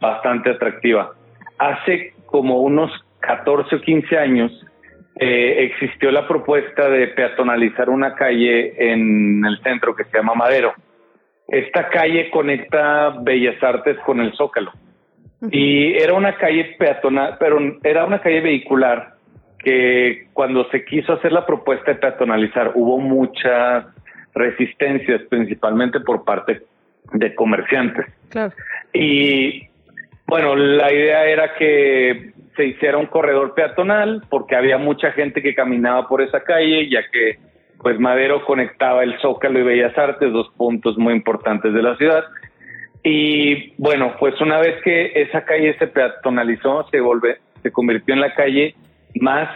bastante atractiva. Hace como unos 14 o 15 años eh, existió la propuesta de peatonalizar una calle en el centro que se llama Madero. Esta calle conecta Bellas Artes con el Zócalo. Y era una calle peatonal, pero era una calle vehicular que cuando se quiso hacer la propuesta de peatonalizar hubo muchas resistencias, principalmente por parte de comerciantes. Y bueno, la idea era que se hiciera un corredor peatonal porque había mucha gente que caminaba por esa calle, ya que pues Madero conectaba el Zócalo y Bellas Artes, dos puntos muy importantes de la ciudad. Y bueno, pues una vez que esa calle se peatonalizó, se volve, se convirtió en la calle más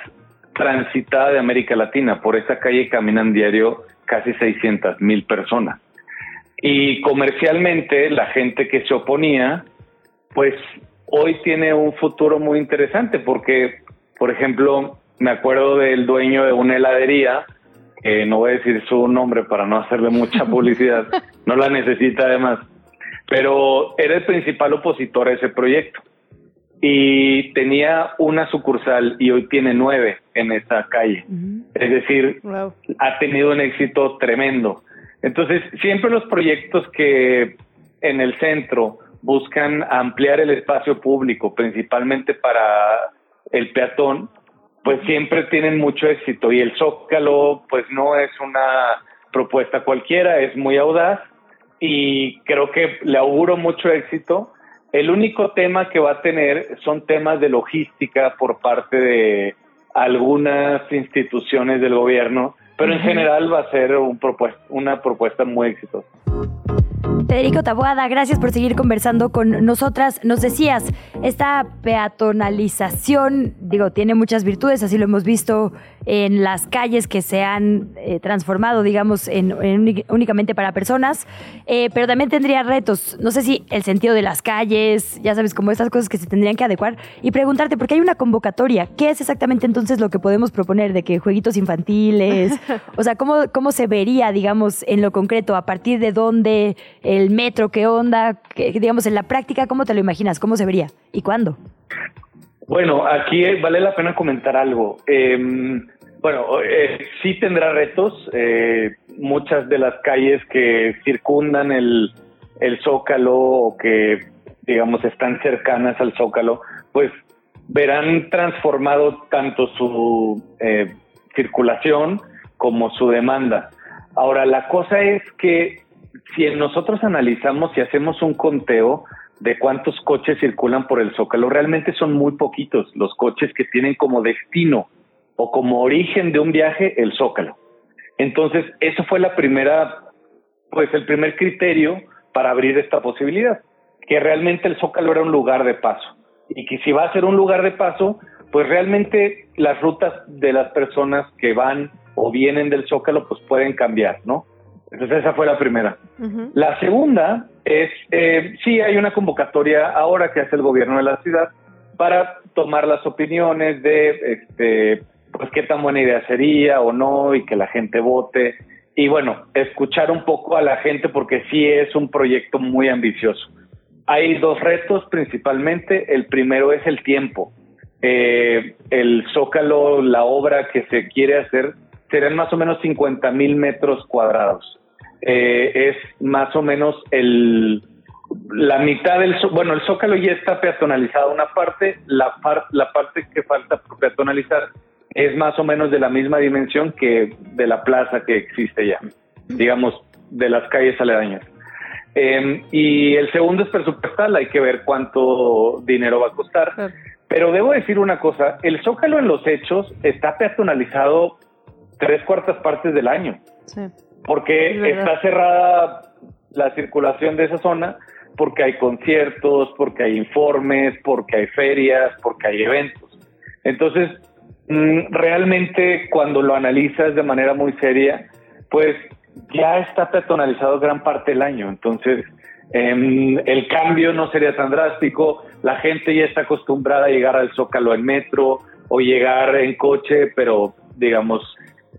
transitada de América Latina. Por esa calle caminan diario casi 600 mil personas. Y comercialmente la gente que se oponía, pues hoy tiene un futuro muy interesante porque, por ejemplo, me acuerdo del dueño de una heladería, que no voy a decir su nombre para no hacerle mucha publicidad, no la necesita además, pero era el principal opositor a ese proyecto. Y tenía una sucursal y hoy tiene nueve en esa calle. Es decir, ha tenido un éxito tremendo. Entonces, siempre los proyectos que en el centro buscan ampliar el espacio público, principalmente para el peatón, pues siempre tienen mucho éxito. Y el Zócalo, pues no es una propuesta cualquiera, es muy audaz y creo que le auguro mucho éxito el único tema que va a tener son temas de logística por parte de algunas instituciones del gobierno, pero en general va a ser un una propuesta muy exitosa. Federico Taboada, gracias por seguir conversando con nosotras. Nos decías, esta peatonalización, digo, tiene muchas virtudes, así lo hemos visto en las calles que se han eh, transformado, digamos, en, únicamente para personas, eh, pero también tendría retos. No sé si el sentido de las calles, ya sabes, como estas cosas que se tendrían que adecuar, y preguntarte, porque hay una convocatoria, ¿qué es exactamente entonces lo que podemos proponer de que jueguitos infantiles? O sea, ¿cómo, cómo se vería, digamos, en lo concreto, a partir de dónde, el metro, qué onda, digamos, en la práctica, ¿cómo te lo imaginas? ¿Cómo se vería? ¿Y cuándo? Bueno, aquí vale la pena comentar algo. Em, bueno, eh, sí tendrá retos. Eh, muchas de las calles que circundan el, Zócalo o que, digamos, están cercanas al Zócalo, pues verán transformado tanto su eh, circulación como su demanda. Ahora, la cosa es que si nosotros analizamos y hacemos un conteo, de cuántos coches circulan por el Zócalo. Realmente son muy poquitos los coches que tienen como destino o como origen de un viaje el Zócalo. Entonces, eso fue la primera, pues el primer criterio para abrir esta posibilidad, que realmente el Zócalo era un lugar de paso y que si va a ser un lugar de paso, pues realmente las rutas de las personas que van o vienen del Zócalo, pues pueden cambiar, ¿no? Entonces esa fue la primera. La segunda es, eh, sí hay una convocatoria ahora que hace el gobierno de la ciudad para tomar las opiniones de, este, pues qué tan buena idea sería o no y que la gente vote. Y bueno, escuchar un poco a la gente porque sí es un proyecto muy ambicioso. Hay dos retos principalmente. El primero es el tiempo. Eh, el Zócalo, la obra que se quiere hacer, serán más o menos 50 mil metros cuadrados. Eh, es más o menos el la mitad del bueno el zócalo ya está peatonalizado una parte la la parte que falta por peatonalizar es más o menos de la misma dimensión que de la plaza que existe ya digamos de las calles aledañas. Em, y el segundo es presupuestal hay que ver cuánto dinero va a costar. Pero debo decir una cosa el zócalo en los hechos está peatonalizado tres cuartas partes del año. Sí porque está cerrada la circulación de esa zona, porque hay conciertos, porque hay informes, porque hay ferias, porque hay eventos. Entonces, mm, realmente cuando lo analizas de manera muy seria, pues ya está peatonalizado gran parte del año. Entonces, em, el cambio no sería tan drástico, la gente ya está acostumbrada a llegar al Zócalo en metro o llegar en coche, pero digamos,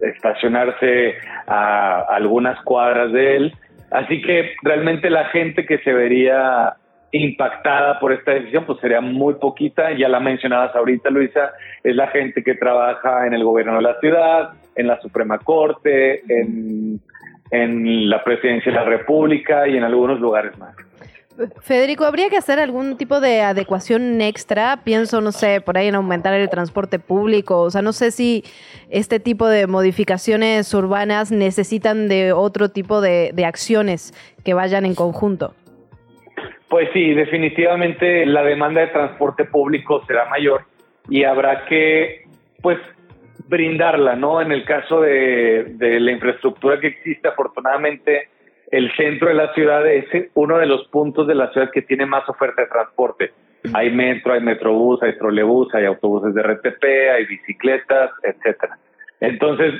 estacionarse a algunas cuadras de él. Así que realmente la gente que se vería impactada por esta decisión, pues sería muy poquita, ya la mencionabas ahorita, Luisa, es la gente que trabaja en el gobierno de la ciudad, en la Suprema Corte, en, en la Presidencia de la República y en algunos lugares más. Federico, ¿habría que hacer algún tipo de adecuación extra? Pienso, no sé, por ahí en aumentar el transporte público. O sea, no sé si este tipo de modificaciones urbanas necesitan de otro tipo de, acciones que vayan en conjunto. Pues sí, definitivamente la demanda de transporte público será mayor y habrá que, pues, brindarla, ¿no? En el caso de, de la infraestructura que existe, afortunadamente, el centro de la ciudad es uno de los puntos de la ciudad que tiene más oferta de transporte. Hay metro, hay metrobús, hay trolebús, hay autobuses de RTP, hay bicicletas, etcétera. Entonces,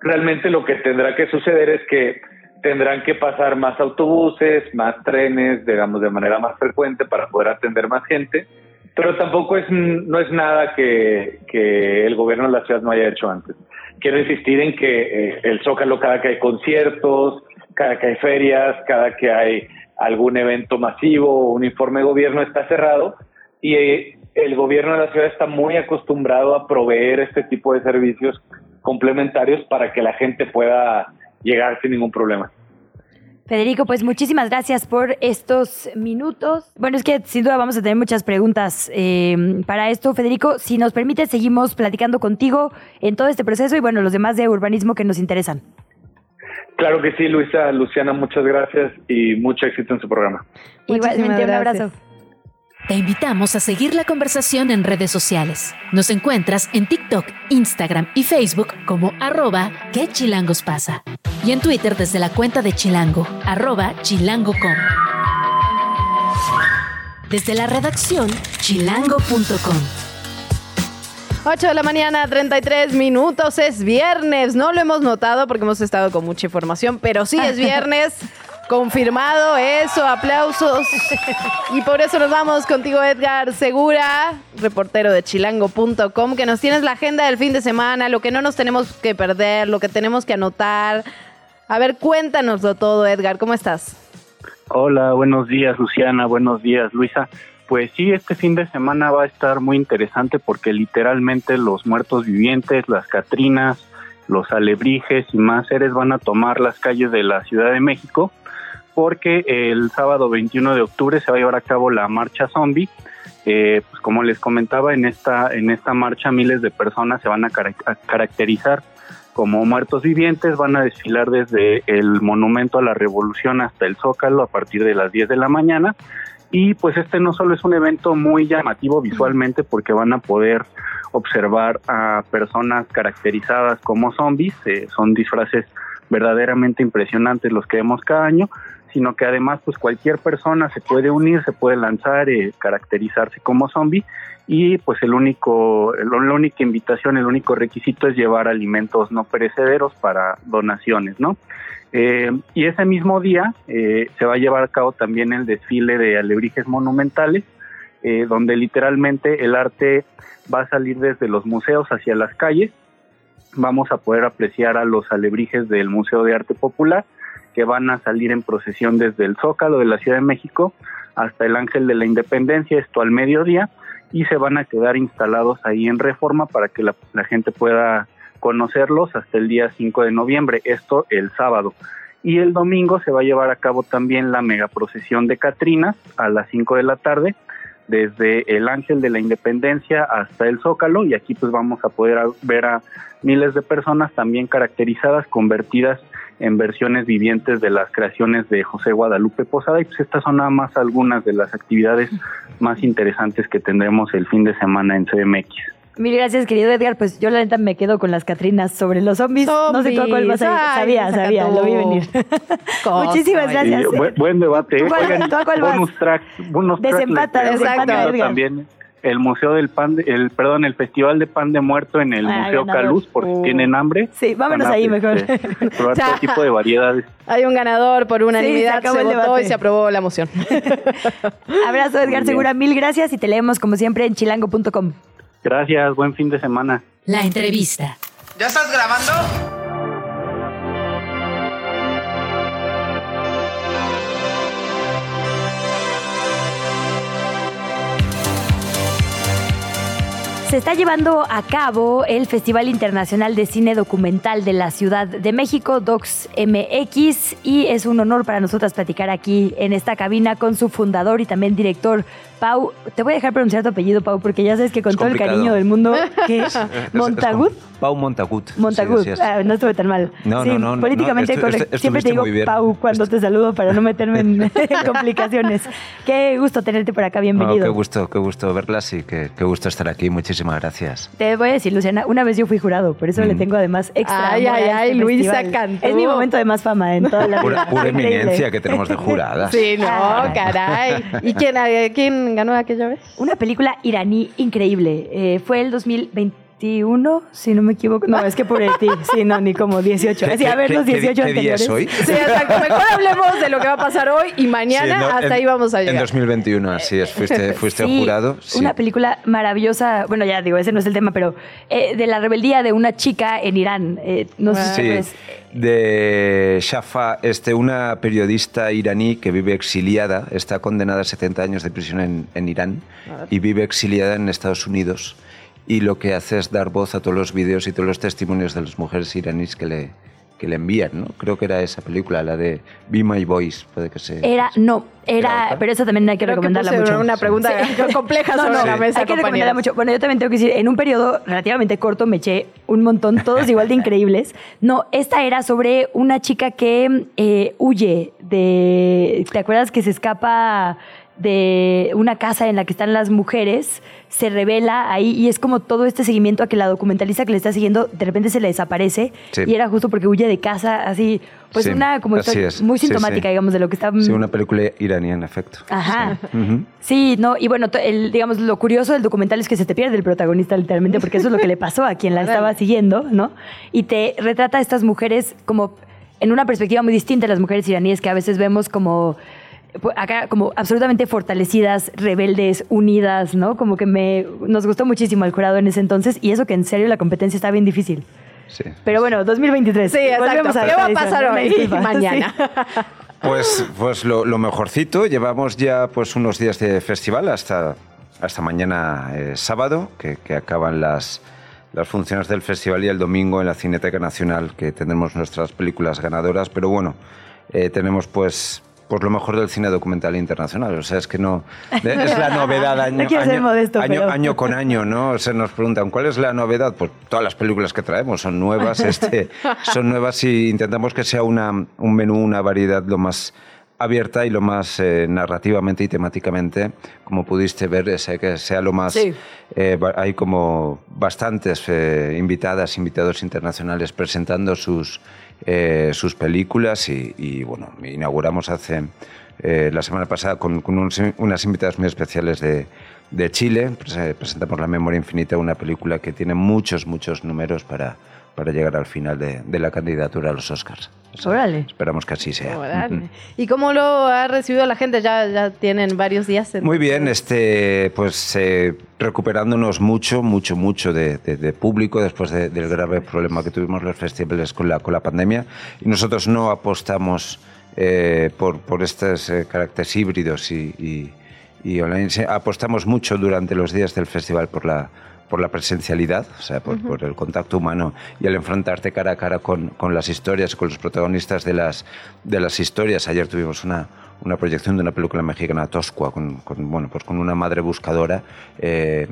realmente lo que tendrá que suceder es que tendrán que pasar más autobuses, más trenes, digamos, de manera más frecuente para poder atender más gente, pero tampoco es, no es nada que, que el gobierno de la ciudad no haya hecho antes. Quiero insistir en que eh, el Zócalo, cada que hay conciertos, cada que hay ferias, cada que hay algún evento masivo, un informe de gobierno está cerrado y eh, el gobierno de la ciudad está muy acostumbrado a proveer este tipo de servicios complementarios para que la gente pueda llegar sin ningún problema. Federico, pues muchísimas gracias por estos minutos. Bueno, es que sin duda vamos a tener muchas preguntas eh, para esto. Federico, si nos permite, seguimos platicando contigo en todo este proceso y bueno, los demás de urbanismo que nos interesan. Claro que sí, Luisa, Luciana, muchas gracias y mucho éxito en su programa. Igualmente, un abrazo. Te invitamos a seguir la conversación en redes sociales. Nos encuentras en TikTok, Instagram y Facebook como arroba que chilangos pasa. Y en Twitter desde la cuenta de Chilango, arroba chilango.com. Desde la redacción, chilango.com. 8 de la mañana, 33 minutos, es viernes. No lo hemos notado porque hemos estado con mucha información, pero sí es viernes. Confirmado eso, aplausos. Y por eso nos vamos contigo, Edgar Segura, reportero de chilango.com, que nos tienes la agenda del fin de semana, lo que no nos tenemos que perder, lo que tenemos que anotar. A ver, cuéntanoslo todo, Edgar, ¿cómo estás? Hola, buenos días, Luciana, buenos días, Luisa. Pues sí, este fin de semana va a estar muy interesante porque literalmente los muertos vivientes, las catrinas, los alebrijes y más seres van a tomar las calles de la Ciudad de México porque el sábado 21 de octubre se va a llevar a cabo la marcha zombie. Eh, pues como les comentaba, en esta, en esta marcha miles de personas se van a, caracterizar como muertos vivientes, van a desfilar desde el Monumento a la Revolución hasta el Zócalo a partir de las 10 de la mañana y pues este no solo es un evento muy llamativo visualmente porque van a poder observar a personas caracterizadas como zombies, eh, son disfraces verdaderamente impresionantes los que vemos cada año, sino que además pues cualquier persona se puede unir, se puede lanzar, eh, caracterizarse como zombie y pues el único, la única invitación, el único requisito es llevar alimentos no perecederos para donaciones, ¿no? Eh, y ese mismo día eh, se va a llevar a cabo también el desfile de alebrijes monumentales, donde literalmente el arte va a salir desde los museos hacia las calles. Vamos a poder apreciar a los alebrijes del Museo de Arte Popular, que van a salir en procesión desde el Zócalo de la Ciudad de México hasta el Ángel de la Independencia, esto al mediodía, y se van a quedar instalados ahí en reforma para que la, gente pueda conocerlos hasta el día 5 de noviembre, esto el sábado. Y el domingo se va a llevar a cabo también la mega procesión de Catrinas a las 5 de la tarde, desde el Ángel de la Independencia hasta el Zócalo, y aquí pues vamos a poder ver a miles de personas también caracterizadas, convertidas en versiones vivientes de las creaciones de José Guadalupe Posada y pues estas son nada más algunas de las actividades más interesantes que tendremos el fin de semana en CMX. Mil gracias, querido Edgar. Pues yo la neta me quedo con las Catrinas sobre los zombies. No sé tú cuál vas a Sabía, sabía, lo vi venir. Muchísimas gracias. buen, debate. ¿eh? Oigan, bonus track, bonus Desempata, desempata, Edgar. También el Museo del Pan, el perdón, el Festival de Pan de Muerto en el Museo Caluz, por si tienen hambre. Sí, vámonos ahí mejor. Este, probar todo tipo de variedades. Hay un ganador por unanimidad, sí, se, se votó y se aprobó la moción. Abrazo, Edgar Segura, mil gracias y te leemos como siempre en chilango.com. Gracias, buen fin de semana. La entrevista. ¿Ya estás grabando? Se está llevando a cabo el Festival Internacional de Cine Documental de la Ciudad de México, Docs MX, y es un honor para nosotras platicar aquí en esta cabina con su fundador y también director, Pau. Te voy a dejar pronunciar tu apellido, Pau, porque ya sabes que con todo el cariño del mundo, ¿qué? ¿Montagut? Pau Montagut. Montagut. ah, no estuve tan mal. No, no, no. Políticamente correcto. Siempre te digo Pau cuando te saludo para no meterme en complicaciones. Qué gusto tenerte por acá. Bienvenido. qué gusto, qué gusto verlas y qué, qué, gusto estar aquí. Muchísimas gracias. Te voy a decir, Luciana, una vez yo fui jurado, por eso le mm. tengo además extra. Ay, ay, ay, este Luisa cantó. Es mi momento de más fama en toda la vida. Pura, eminencia que tenemos de juradas. Sí, no, caray. ¿Y quién, quién ganó aquella vez? Una película iraní increíble. Eh, fue el 2020 21, si no me equivoco. No, es que por el ti, sí, no, ni como 18. Así, a ver los 18 ¿qué, anteriores. Día es hoy? Sí, exacto. Mejor hablemos de lo que va a pasar hoy y mañana hasta ahí vamos a llegar. En 2021, así es. Fuiste, fuiste jurado. Sí. Una película maravillosa. Bueno, ya digo, ese no es el tema, pero eh, de la rebeldía de una chica en Irán. Eh, no sé si es. De Shafa, este, una periodista iraní que vive exiliada, está condenada a 70 años de prisión en, en Irán y vive exiliada en Estados Unidos y lo que hace es dar voz a todos los vídeos y todos los testimonios de las mujeres iraníes que le, que le envían, ¿no? Creo que era esa película, la de Be My Voice, puede que sea. Era, no, era, pero eso también hay que recomendarla mucho. una pregunta compleja sobre la mesa, Hay que recomendarla mucho. Bueno, yo también tengo que decir, en un periodo relativamente corto me eché un montón, todos igual de increíbles. No, esta era sobre una chica que eh, huye de, ¿te acuerdas que se escapa de una casa en la que están las mujeres, se revela ahí y es como todo este seguimiento a que la documentalista que le está siguiendo de repente se le desaparece y era justo porque huye de casa, así, pues una como muy sintomática, digamos, de lo que está... Sí, una película iraní en efecto. Ajá. Sí, no, y bueno, el, digamos, lo curioso del documental es que se te pierde el protagonista literalmente porque eso es lo que le pasó a quien la estaba siguiendo, ¿no? Y te retrata a estas mujeres como en una perspectiva muy distinta a las mujeres iraníes que a veces vemos como acá como absolutamente fortalecidas, rebeldes, unidas, ¿no? Como que me nos gustó muchísimo el jurado en ese entonces y eso que en serio la competencia está bien difícil. Sí. Pero bueno, 2023. Sí, exacto. ¿Qué va a pasar hoy y mañana? Pues, pues lo, mejorcito, llevamos ya pues unos días de festival hasta, hasta mañana eh, sábado, que, que acaban las, las funciones del festival y el domingo en la Cineteca Nacional, que tendremos nuestras películas ganadoras, pero bueno, eh, tenemos pues pues lo mejor del cine documental internacional. O sea, es que no. Es la novedad año, año, con año, ¿no? Se nos preguntan, ¿cuál es la novedad? Pues todas las películas que traemos son nuevas, este, son nuevas y intentamos que sea una, un menú, una variedad lo más abierta y lo más eh, narrativamente y temáticamente, como pudiste ver, que sea lo más... Eh, hay como bastantes eh, invitadas, invitados internacionales presentando sus eh, sus películas y, bueno, inauguramos hace eh, la semana pasada con, unas invitadas muy especiales de, de Chile. Presentamos La Memoria Infinita, una película que tiene muchos, muchos números para, para llegar al final de, de la candidatura a los Oscars. Esperamos que así sea. ¿Y cómo lo ha recibido la gente? Ya, ya tienen varios días. Muy bien, este, pues eh, recuperándonos mucho, mucho, mucho de, de, público después del grave problema que tuvimos los festivales con la, con la pandemia. Y nosotros no apostamos eh, por, por estos eh, caracteres híbridos y, y, y online. Apostamos mucho durante los días del festival por la por la presencialidad, o sea, por, por, el contacto humano y el enfrentarte cara a cara con, con, las historias, con los protagonistas de las, de las historias. Ayer tuvimos una, una proyección de una película mexicana, Toscua, con, con bueno, pues con una madre buscadora eh,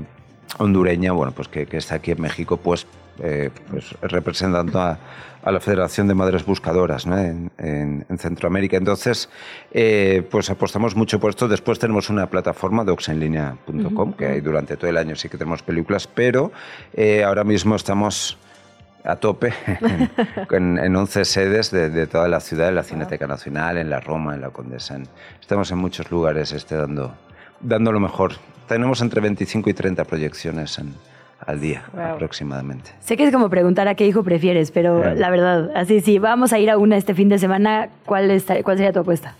hondureña, bueno, pues que, que, está aquí en México, pues, eh, pues representando a, a la Federación de Madres Buscadoras ¿no? en, en, en, Centroamérica. Entonces, eh, pues apostamos mucho por esto. Después tenemos una plataforma, doxenlinea.com, uh -huh. que hay durante todo el año sí que tenemos películas, pero eh, ahora mismo estamos a tope en, en 11 sedes de, de, toda la ciudad, en la Cineteca Nacional, en la Roma, en la Condesa. En, estamos en muchos lugares este, dando, dando lo mejor. Tenemos entre 25 y 30 proyecciones en, al día wow. aproximadamente. Sé que es como preguntar a qué hijo prefieres, pero claro. la verdad, así sí, vamos a ir a una este fin de semana, ¿cuál, está, cuál sería tu apuesta?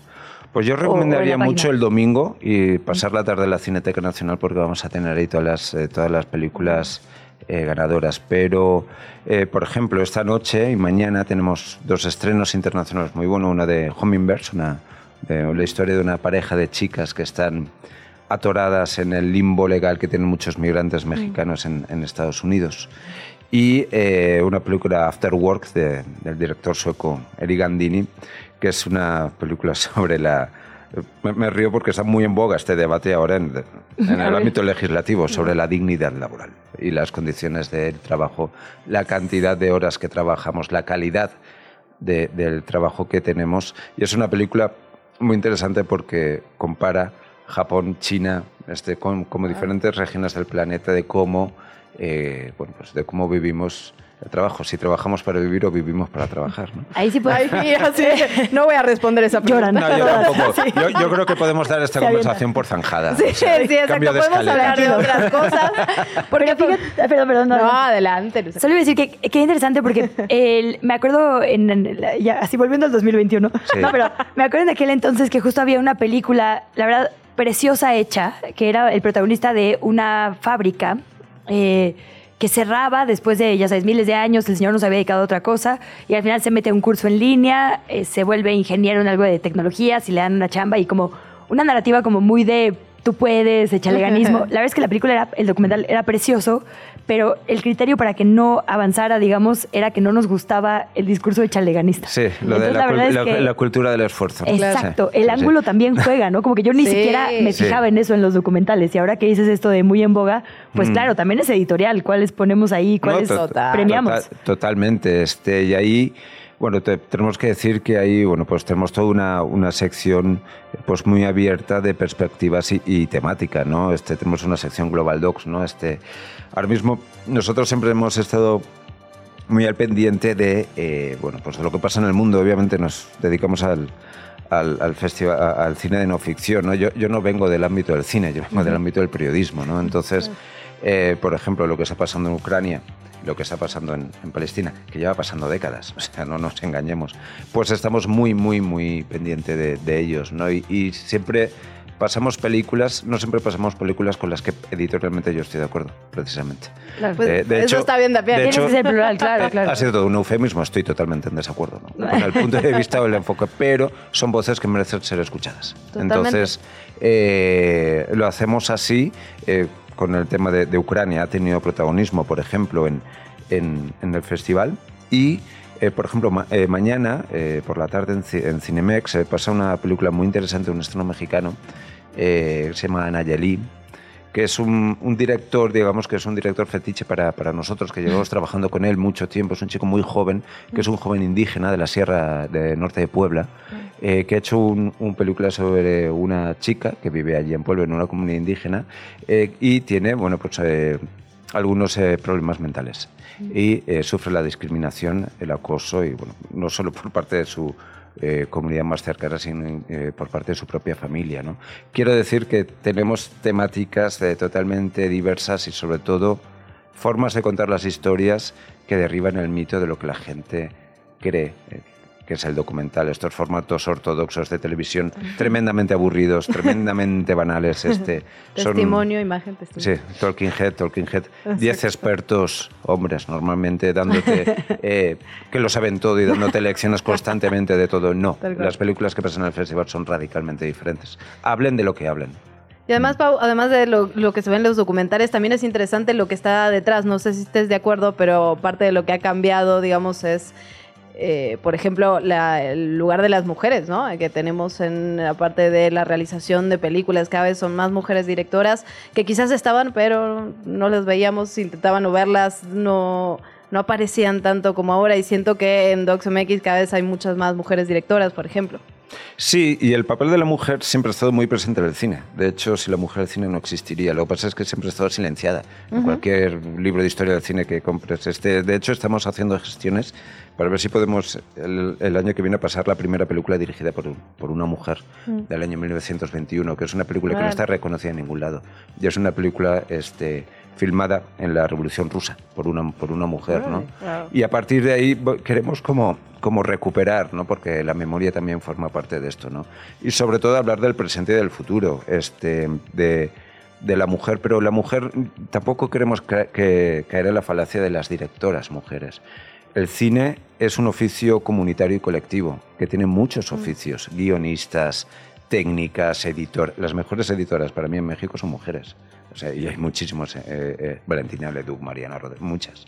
Pues yo recomendaría mucho el domingo y pasar la tarde en la Cineteca Nacional porque vamos a tener ahí todas las, eh, todas las películas eh, ganadoras. Pero, eh, por ejemplo, esta noche y mañana tenemos dos estrenos internacionales muy buenos. Una de Hummingbirds, una, de, la historia de una pareja de chicas que están atoradas en el limbo legal que tienen muchos migrantes mexicanos en, en Estados Unidos. Y eh, una película After Work de, del director sueco Eric Gandini, que es una película sobre la... Me, me, río porque está muy en boga este debate ahora en, en el ámbito legislativo sobre la dignidad laboral y las condiciones del trabajo, la cantidad de horas que trabajamos, la calidad de, del trabajo que tenemos. Y es una película muy interesante porque compara Japón, China, este, con, como diferentes regiones del planeta, de cómo, eh, bueno, pues de cómo vivimos el trabajo, si trabajamos para vivir o vivimos para trabajar. ¿no? Ahí sí puedes. sí, no voy a responder esa pregunta. No, yo tampoco. Sí. Yo, yo, creo que podemos dar esta conversación por zanjada. Sí, o sea, sí, exacto. Podemos hablar de otras cosas. Porque fíjate, perdón, perdón. No, no adelante. Solo iba a decir que, que interesante porque el, me acuerdo, en, en, ya, así volviendo al 2021, sí. no, pero me acuerdo en aquel entonces que justo había una película, la verdad, preciosa hecha, que era el protagonista de una fábrica. Eh, que cerraba después de, ya sabes, miles de años, el señor no se había dedicado a otra cosa y al final se mete a un curso en línea, eh, se vuelve ingeniero en algo de tecnologías y le dan una chamba y como una narrativa como muy de tú puedes, échale ganismo. La verdad es que la película, era, el documental era precioso, pero el criterio para que no avanzara, digamos, era que no nos gustaba el discurso de chaleganista. Sí, lo Entonces, de la, la, la, la, cultura del esfuerzo. Exacto, sí. el sí, ángulo sí. también juega, ¿no? Como que yo ni sí. siquiera me fijaba en eso en los documentales y ahora que dices esto de muy en boga, pues mm. claro, también es editorial, cuáles ponemos ahí, cuáles no, to premiamos. Total, totalmente, este, y ahí... Bueno, te, tenemos que decir que ahí, bueno, pues tenemos toda una, una sección pues muy abierta de perspectivas y, y, temática, ¿no? Este, tenemos una sección Global Docs, ¿no? Este, ahora mismo nosotros siempre hemos estado muy al pendiente de, eh, bueno, pues de lo que pasa en el mundo. Obviamente nos dedicamos al, al, al, festival, al cine de no ficción, ¿no? Yo, yo no vengo del ámbito del cine, yo vengo uh -huh. del ámbito del periodismo, ¿no? Entonces, eh, por ejemplo, lo que está pasando en Ucrania, lo que está pasando en, en, Palestina, que lleva pasando décadas, o sea, no nos engañemos, pues estamos muy, muy, muy pendientes de, de, ellos, ¿no? Y, y, siempre pasamos películas, no siempre pasamos películas con las que editorialmente yo estoy de acuerdo, precisamente. Claro, pues, eh, de eso hecho, está bien, de, de hecho, el plural, claro, claro. Ha sido todo un eufemismo, estoy totalmente en desacuerdo, ¿no? Con el punto de vista o el enfoque, pero son voces que merecen ser escuchadas. Totalmente. Entonces, eh, lo hacemos así. Eh, con el tema de, de, Ucrania ha tenido protagonismo, por ejemplo, en, en, en el festival. Y, eh, por ejemplo, ma eh, mañana, eh, por la tarde, en, en Cinemex, pasa una película muy interesante, un estreno mexicano, que se llama Nayeli, que es un, un, director, digamos que es un director fetiche para, para nosotros, que llevamos trabajando con él mucho tiempo. Es un chico muy joven, que es un joven indígena de la Sierra de Norte de Puebla, eh, que ha hecho un, un, película sobre una chica que vive allí en Puebla, en una comunidad indígena, eh, y tiene, bueno, pues... Eh, algunos problemas mentales. Y sufre la discriminación, el acoso, y bueno, no solo por parte de su eh, comunidad más cercana, sino por parte de su propia familia. ¿no? Quiero decir que tenemos temáticas totalmente diversas y sobre todo formas de contar las historias que derriban el mito de lo que la gente cree que es el documental, estos formatos ortodoxos de televisión tremendamente aburridos, tremendamente banales. Este, testimonio, imagen, testimonio. Sí, Talking Head, Talking Head. Diez expertos, hombres, normalmente dándote, eh, que lo saben todo y dándote lecciones constantemente de todo. No, las películas que pasan en el festival son radicalmente diferentes. Hablen de lo que hablen. Y además, Pau, además de lo, lo, que se ve en los documentales, también es interesante lo que está detrás. No sé si estés de acuerdo, pero parte de lo que ha cambiado, digamos, es eh, por ejemplo, el lugar de las mujeres, ¿no? Que tenemos en la parte de la realización de películas, cada vez son más mujeres directoras que quizás estaban, pero no las veíamos, intentaban verlas, no, no aparecían tanto como ahora y siento que en DocsMX cada vez hay muchas más mujeres directoras, por ejemplo. Sí, y el papel de la mujer siempre ha estado muy presente en el cine. De hecho, si la mujer del cine no existiría. Lo que pasa es que siempre ha estado silenciada. En cualquier libro de historia del cine que compres. Este, de hecho, estamos haciendo gestiones para ver si podemos el, año que viene pasar la primera película dirigida por, por una mujer mm. del año 1921, que es una película que no está reconocida en ningún lado. Y es una película este, filmada en la Revolución Rusa por una, por una mujer. ¿no? Y a partir de ahí queremos como, como recuperar, ¿no? porque la memoria también forma parte de esto. ¿no? Y sobre todo hablar del presente y del futuro, este, de, de la mujer, pero la mujer tampoco queremos que caer en la falacia de las directoras mujeres. El cine es un oficio comunitario y colectivo, que tiene muchos mm. oficios, guionistas, técnicas, editor. Las mejores editoras para mí en México son mujeres. O sea, y hay muchísimos, eh, eh, Valentina Leduc, Mariana Rodríguez, muchas.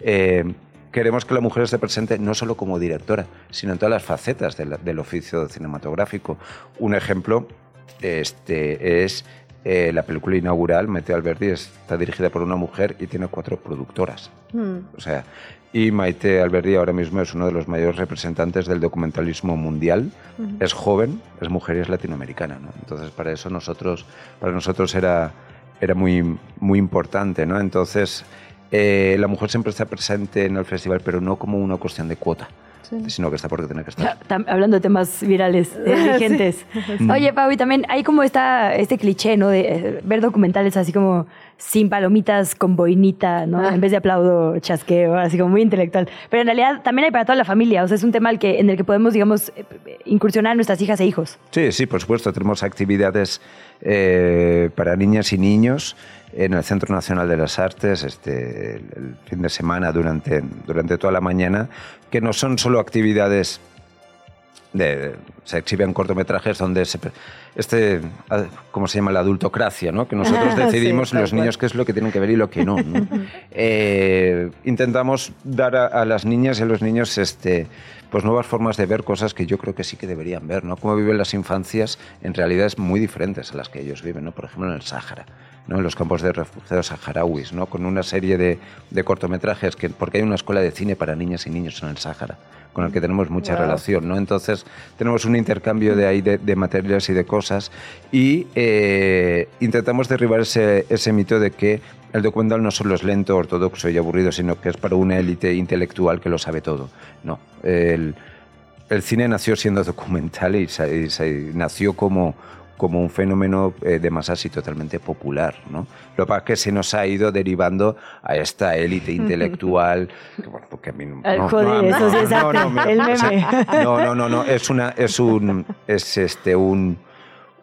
Eh, queremos que la mujer esté presente no solo como directora, sino en todas las facetas del, oficio cinematográfico. Un ejemplo este, es la película inaugural, Mete Alberti, está dirigida por una mujer y tiene cuatro productoras. Mm. O sea, y Maite Alberdi ahora mismo es uno de los mayores representantes del documentalismo mundial. Es joven, es mujer y es latinoamericana. ¿no? Entonces, para eso nosotros, para nosotros era, era muy, muy importante. ¿no? Entonces, eh, la mujer siempre está presente en el festival, pero no como una cuestión de cuota. Sino que está porque tiene que estar. hablando de temas virales, eh, vigentes. Oye, Pau, y también hay como esta, este cliché, ¿no? De eh, ver documentales así como sin palomitas con boinita, ¿no? Ah. En vez de aplaudo, chasqueo, así como muy intelectual. Pero en realidad también hay para toda la familia, o sea, es un tema al que, en el que podemos, digamos, eh, incursionar nuestras hijas e hijos. Sí, sí, por supuesto. Tenemos actividades eh, para niñas y niños en el Centro Nacional de las Artes este, el fin de semana durante, durante toda la mañana, que no son solo actividades se exhiben cortometrajes donde se, este, ah, ¿cómo se llama? La adultocracia, ¿no? Que nosotros decidimos los niños qué es lo que tienen que ver y lo que no. Eh, intentamos dar a, las niñas y a los niños este, pues nuevas formas de ver cosas que yo creo que sí que deberían ver, ¿no? Cómo viven las infancias en realidades muy diferentes a las que ellos viven, ¿no? Por ejemplo, en el Sáhara. ¿no? en los campos de refugiados saharauis, ¿no? con una serie de, de cortometrajes, que, porque hay una escuela de cine para niñas y niños en el Sáhara con el que tenemos mucha relación, ¿no? Entonces tenemos un intercambio de ahí de, materiales y de cosas y eh, intentamos derribar ese, ese mito de que el documental no solo es lento, ortodoxo y aburrido, sino que es para una élite intelectual que lo sabe todo. No, el, el cine nació siendo documental y, y nació como como un fenómeno eh, de masas y totalmente popular. ¿no? Lo que pasa es que se nos ha ido derivando a esta élite intelectual. que, bueno, porque a mí no, no, joder, eso sí es el meme. No, no, no, no, es, una, es, un, es este, un,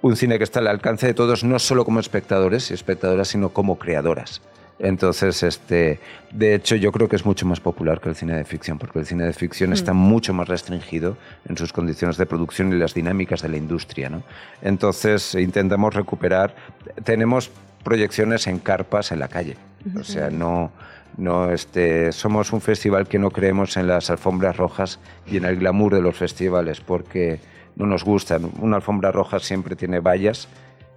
un cine que está al alcance de todos, no solo como espectadores y espectadoras, sino como creadoras. Entonces, este, de hecho, yo creo que es mucho más popular que el cine de ficción, porque el cine de ficción está mm. mucho más restringido en sus condiciones de producción y las dinámicas de la industria. ¿no? Entonces, intentamos recuperar. Tenemos proyecciones en carpas en la calle. O sea, no, no este, somos un festival que no creemos en las alfombras rojas y en el glamour de los festivales, porque no nos gustan. Una alfombra roja siempre tiene vallas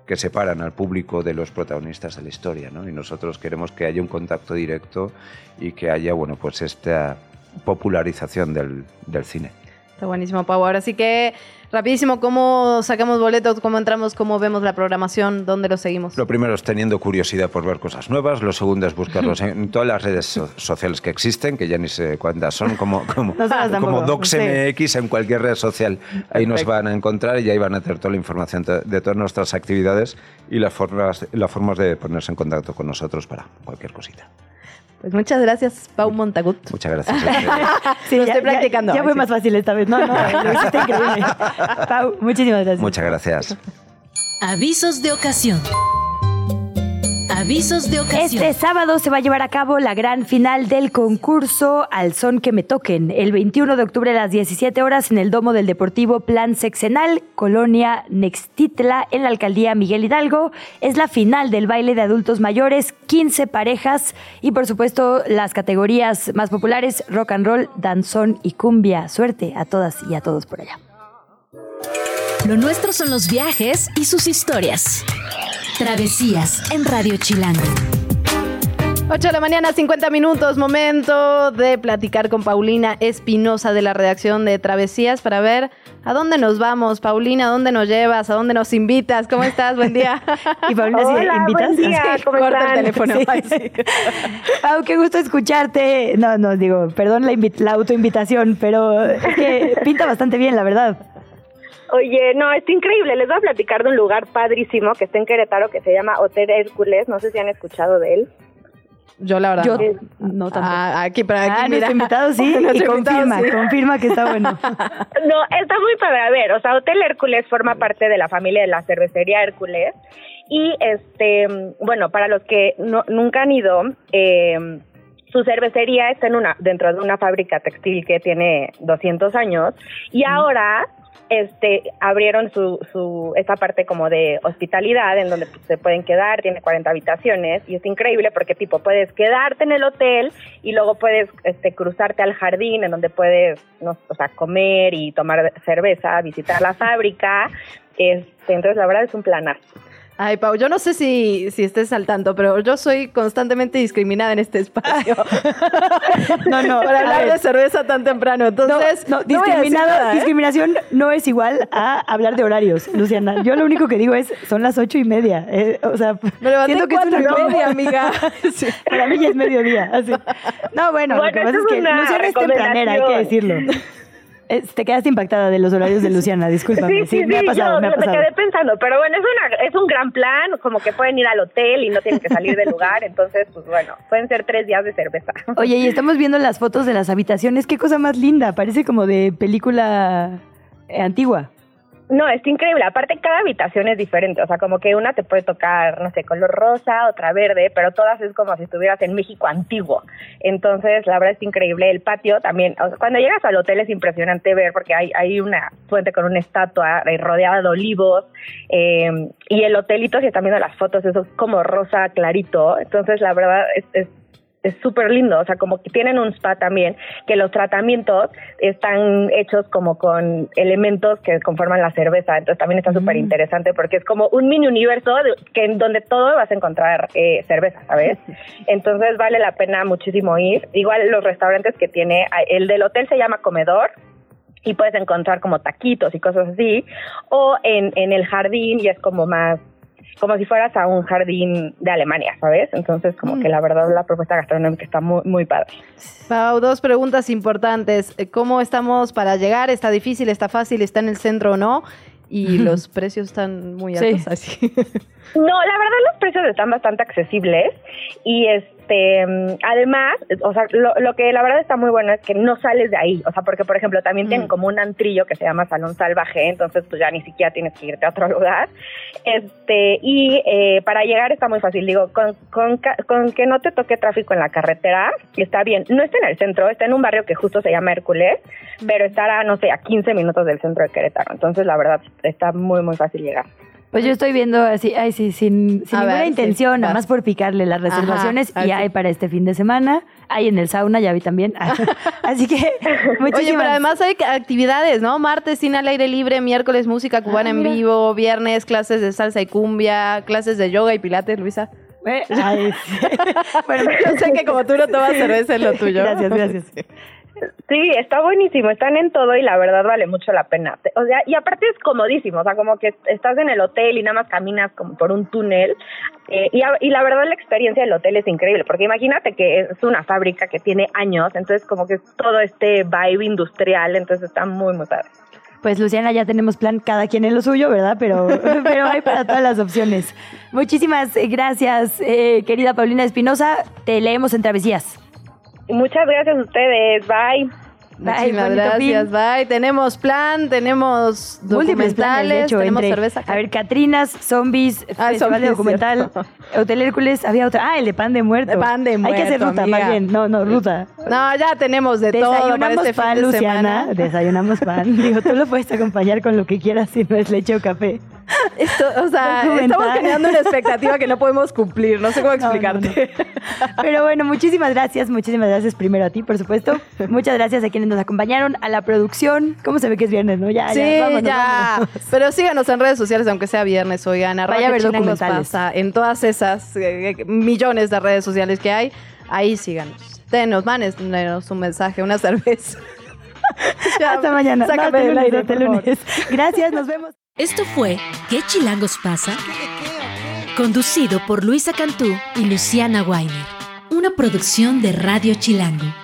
que separan al público de los protagonistas de la historia, ¿no? Y nosotros queremos que haya un contacto directo y que haya, bueno, pues esta popularización del, del cine. Está buenísimo, Pau. Ahora sí que Rapidísimo, ¿cómo sacamos boletos? ¿Cómo entramos? ¿Cómo vemos la programación? ¿Dónde lo seguimos? Lo primero es teniendo curiosidad por ver cosas nuevas. Lo segundo es buscarlos en todas las redes sociales que existen, que ya ni sé cuántas son, como, como, como DocsMX en cualquier red social. Ahí nos van a encontrar y ahí van a tener toda la información de todas nuestras actividades y las formas, las formas de ponerse en contacto con nosotros para cualquier cosita. Pues muchas gracias, Pau Montagut. Muchas gracias. sí, lo estoy practicando. Ya, fue más fácil esta vez. No, no, lo hiciste increíble. Pau, muchísimas gracias. Muchas gracias. Avisos de ocasión. Avisos de ocasión. Este sábado se va a llevar a cabo la gran final del concurso Al Son que me toquen, el 21 de octubre a las 17 horas en el Domo del Deportivo Plan Sexenal, Colonia Nextitla, en la alcaldía Miguel Hidalgo. Es la final del baile de adultos mayores, 15 parejas y por supuesto las categorías más populares, rock and roll, danzón y cumbia. Suerte a todas y a todos por allá. Lo nuestro son los viajes y sus historias. Travesías en Radio Chilango. 8 de la mañana, 50 minutos, momento de platicar con Paulina Espinosa de la redacción de Travesías para ver a dónde nos vamos. Paulina, ¿a dónde nos llevas? ¿A dónde nos invitas? ¿Cómo estás? Buen día. y Paulina, Hola, ¿invitas? Buen día, ¿cómo Corta están? el teléfono. Pau, qué gusto escucharte. No, no, digo, perdón la, la autoinvitación, pero es que pinta bastante bien, la verdad. Oye, no, está increíble. Les voy a platicar de un lugar padrísimo que está en Querétaro que se llama Hotel Hércules. No sé si han escuchado de él. Yo la verdad. Yo Es- no tampoco. Ah, aquí para aquí, Ah, mira. invitado sí, y confirma, sí. confirma que está bueno. No, está muy padre. A ver, o sea, Hotel Hércules forma parte de la familia de la cervecería Hércules. Y, este, bueno, para los que no, nunca han ido, eh, su cervecería está en una, dentro de una fábrica textil que tiene 200 años. Y ahora este abrieron su, su esta parte como de hospitalidad en donde se pueden quedar, tiene 40 habitaciones y es increíble porque tipo puedes quedarte en el hotel y luego puedes este cruzarte al jardín en donde puedes no, o sea, comer y tomar cerveza, visitar la fábrica. Este, entonces la verdad es un planazo. Ay, Pau, yo no sé si, si estés al tanto, pero yo soy constantemente discriminada en este espacio. No, no. Por a hablar ver. de cerveza tan temprano. Entonces, no, no nada, ¿eh? discriminación no es igual a hablar de horarios, Luciana. Yo lo único que digo es, son las ocho y media. eh, o sea, Me siento que es cuatro una y media, amiga. Sí. Para mí ya es mediodía. así. No, bueno, lo que pasa es es que Luciana es tempranera, hay que decirlo. Es- te quedaste impactada de los horarios de Luciana, discúlpame. Sí, me ha pasado, yo me ha me pasado. quedé pensando, pero bueno, es, una, es un gran plan, como que pueden ir al hotel y no tienen que salir del lugar, entonces, pues bueno, pueden ser tres días de cerveza. Oye, y estamos viendo las fotos de las habitaciones. Qué cosa más linda. Parece como de película eh, antigua. No, está increíble. Aparte, cada habitación es diferente. O sea, como que una te puede tocar, no sé, color rosa, otra verde, pero todas es como si estuvieras en México antiguo. Entonces, la verdad es increíble. El patio también, cuando llegas al hotel es impresionante ver porque hay, hay una fuente con una estatua rodeada de olivos eh, y el hotelito, si están viendo las fotos, eso es como rosa clarito. Entonces, la verdad es... es es súper lindo, o sea, como que tienen un spa también, que los tratamientos están hechos como con elementos que conforman la cerveza, entonces también está súper interesante porque es como un mini universo de- que en donde todo vas a encontrar eh, cerveza, ¿sabes? Entonces vale la pena muchísimo ir. Igual los restaurantes que tiene, el del hotel se llama Comedor, y puedes encontrar como taquitos y cosas así, o en, en el jardín y es como más, como si fueras a un jardín de Alemania, ¿sabes? Entonces como que la verdad la propuesta gastronómica está muy, muy padre. Pau, dos preguntas importantes. Eh, ¿Cómo estamos para llegar? ¿Está difícil? ¿Está fácil? ¿Está en el centro o no? Y los precios están muy Sí. altos así. No, la verdad los precios están bastante accesibles y este mm, además, o sea, lo, lo que la verdad está muy bueno es que no sales de ahí, o sea, porque por ejemplo también tienen como un antrillo que se llama Salón Salvaje, entonces pues ya ni siquiera tienes que irte a otro lugar. Este, y eh, para llegar está muy fácil, digo, con, con, con que no te toque tráfico en la carretera, está bien. No está en el centro, está en un barrio que justo se llama Hércules, pero estará, no sé, a 15 minutos del centro de Querétaro, entonces la verdad está muy, muy fácil llegar. Pues yo estoy viendo así, ay, sí, sin, sin A ninguna ver, sí, intención, nada más por picarle las reservaciones y hay para este fin de semana, hay en el sauna, ya vi también. así que muchísimas Oye, pero además hay actividades, ¿no? Martes, cine al aire libre, miércoles, música cubana Ah, en vivo, viernes, clases de salsa y cumbia, clases de yoga y pilates, Luisa. Eh, ay, sí. bueno, Yo sé que como tú no tomas cerveza es lo tuyo. Gracias, gracias. Sí, está buenísimo, están en todo y la verdad vale mucho la pena. O sea, y aparte es comodísimo, o sea, como que estás en el hotel y nada más caminas como por un túnel. Eh, y, la verdad la experiencia del hotel es increíble, porque imagínate que es una fábrica que tiene años, entonces como que es todo este vibe industrial, entonces está muy, muy padre. Pues Luciana, ya tenemos plan cada quien en lo suyo, ¿verdad? Pero, pero hay para todas las opciones. Muchísimas gracias, eh, querida Paulina Espinosa. Te leemos en Travesías. Muchas gracias a ustedes. Bye. Muchísimas gracias, bye. Tenemos plan, tenemos documentales, tenemos cerveza. A ver, Catrinas, Zombies, ah, Festival de Documental, Hotel Hércules, había otra. Ah, el de Pan de Muerto. De Pan de Muerto, Hay que hacer ruta, más bien. No, no, ruta. No, ya tenemos de todo Desayunamos este pan, Luciana. Desayunamos pan. Digo, tú lo puedes acompañar con lo que quieras si no es leche o café. Esto, o sea, estamos generando una expectativa que no podemos cumplir, no sé cómo explicarte. Pero bueno, muchísimas gracias, muchísimas gracias primero a ti, por supuesto. Muchas gracias a quienes nos acompañaron, a la producción. ¿Cómo se ve que es viernes, no? Ya, sí, ya, ya. Pero síganos en redes sociales, aunque sea viernes, oigan. Vaya a ver documentales. Pasa, en todas esas eh, millones de redes sociales que hay, ahí síganos. Denos, manes, un mensaje, una cerveza. Hasta mañana. Sácame del aire, lunes. Gracias, nos vemos. Esto fue ¿Qué chilangos pasa? Conducido por Luisa Cantú y Luciana Weiner. Una producción de Radio Chilango.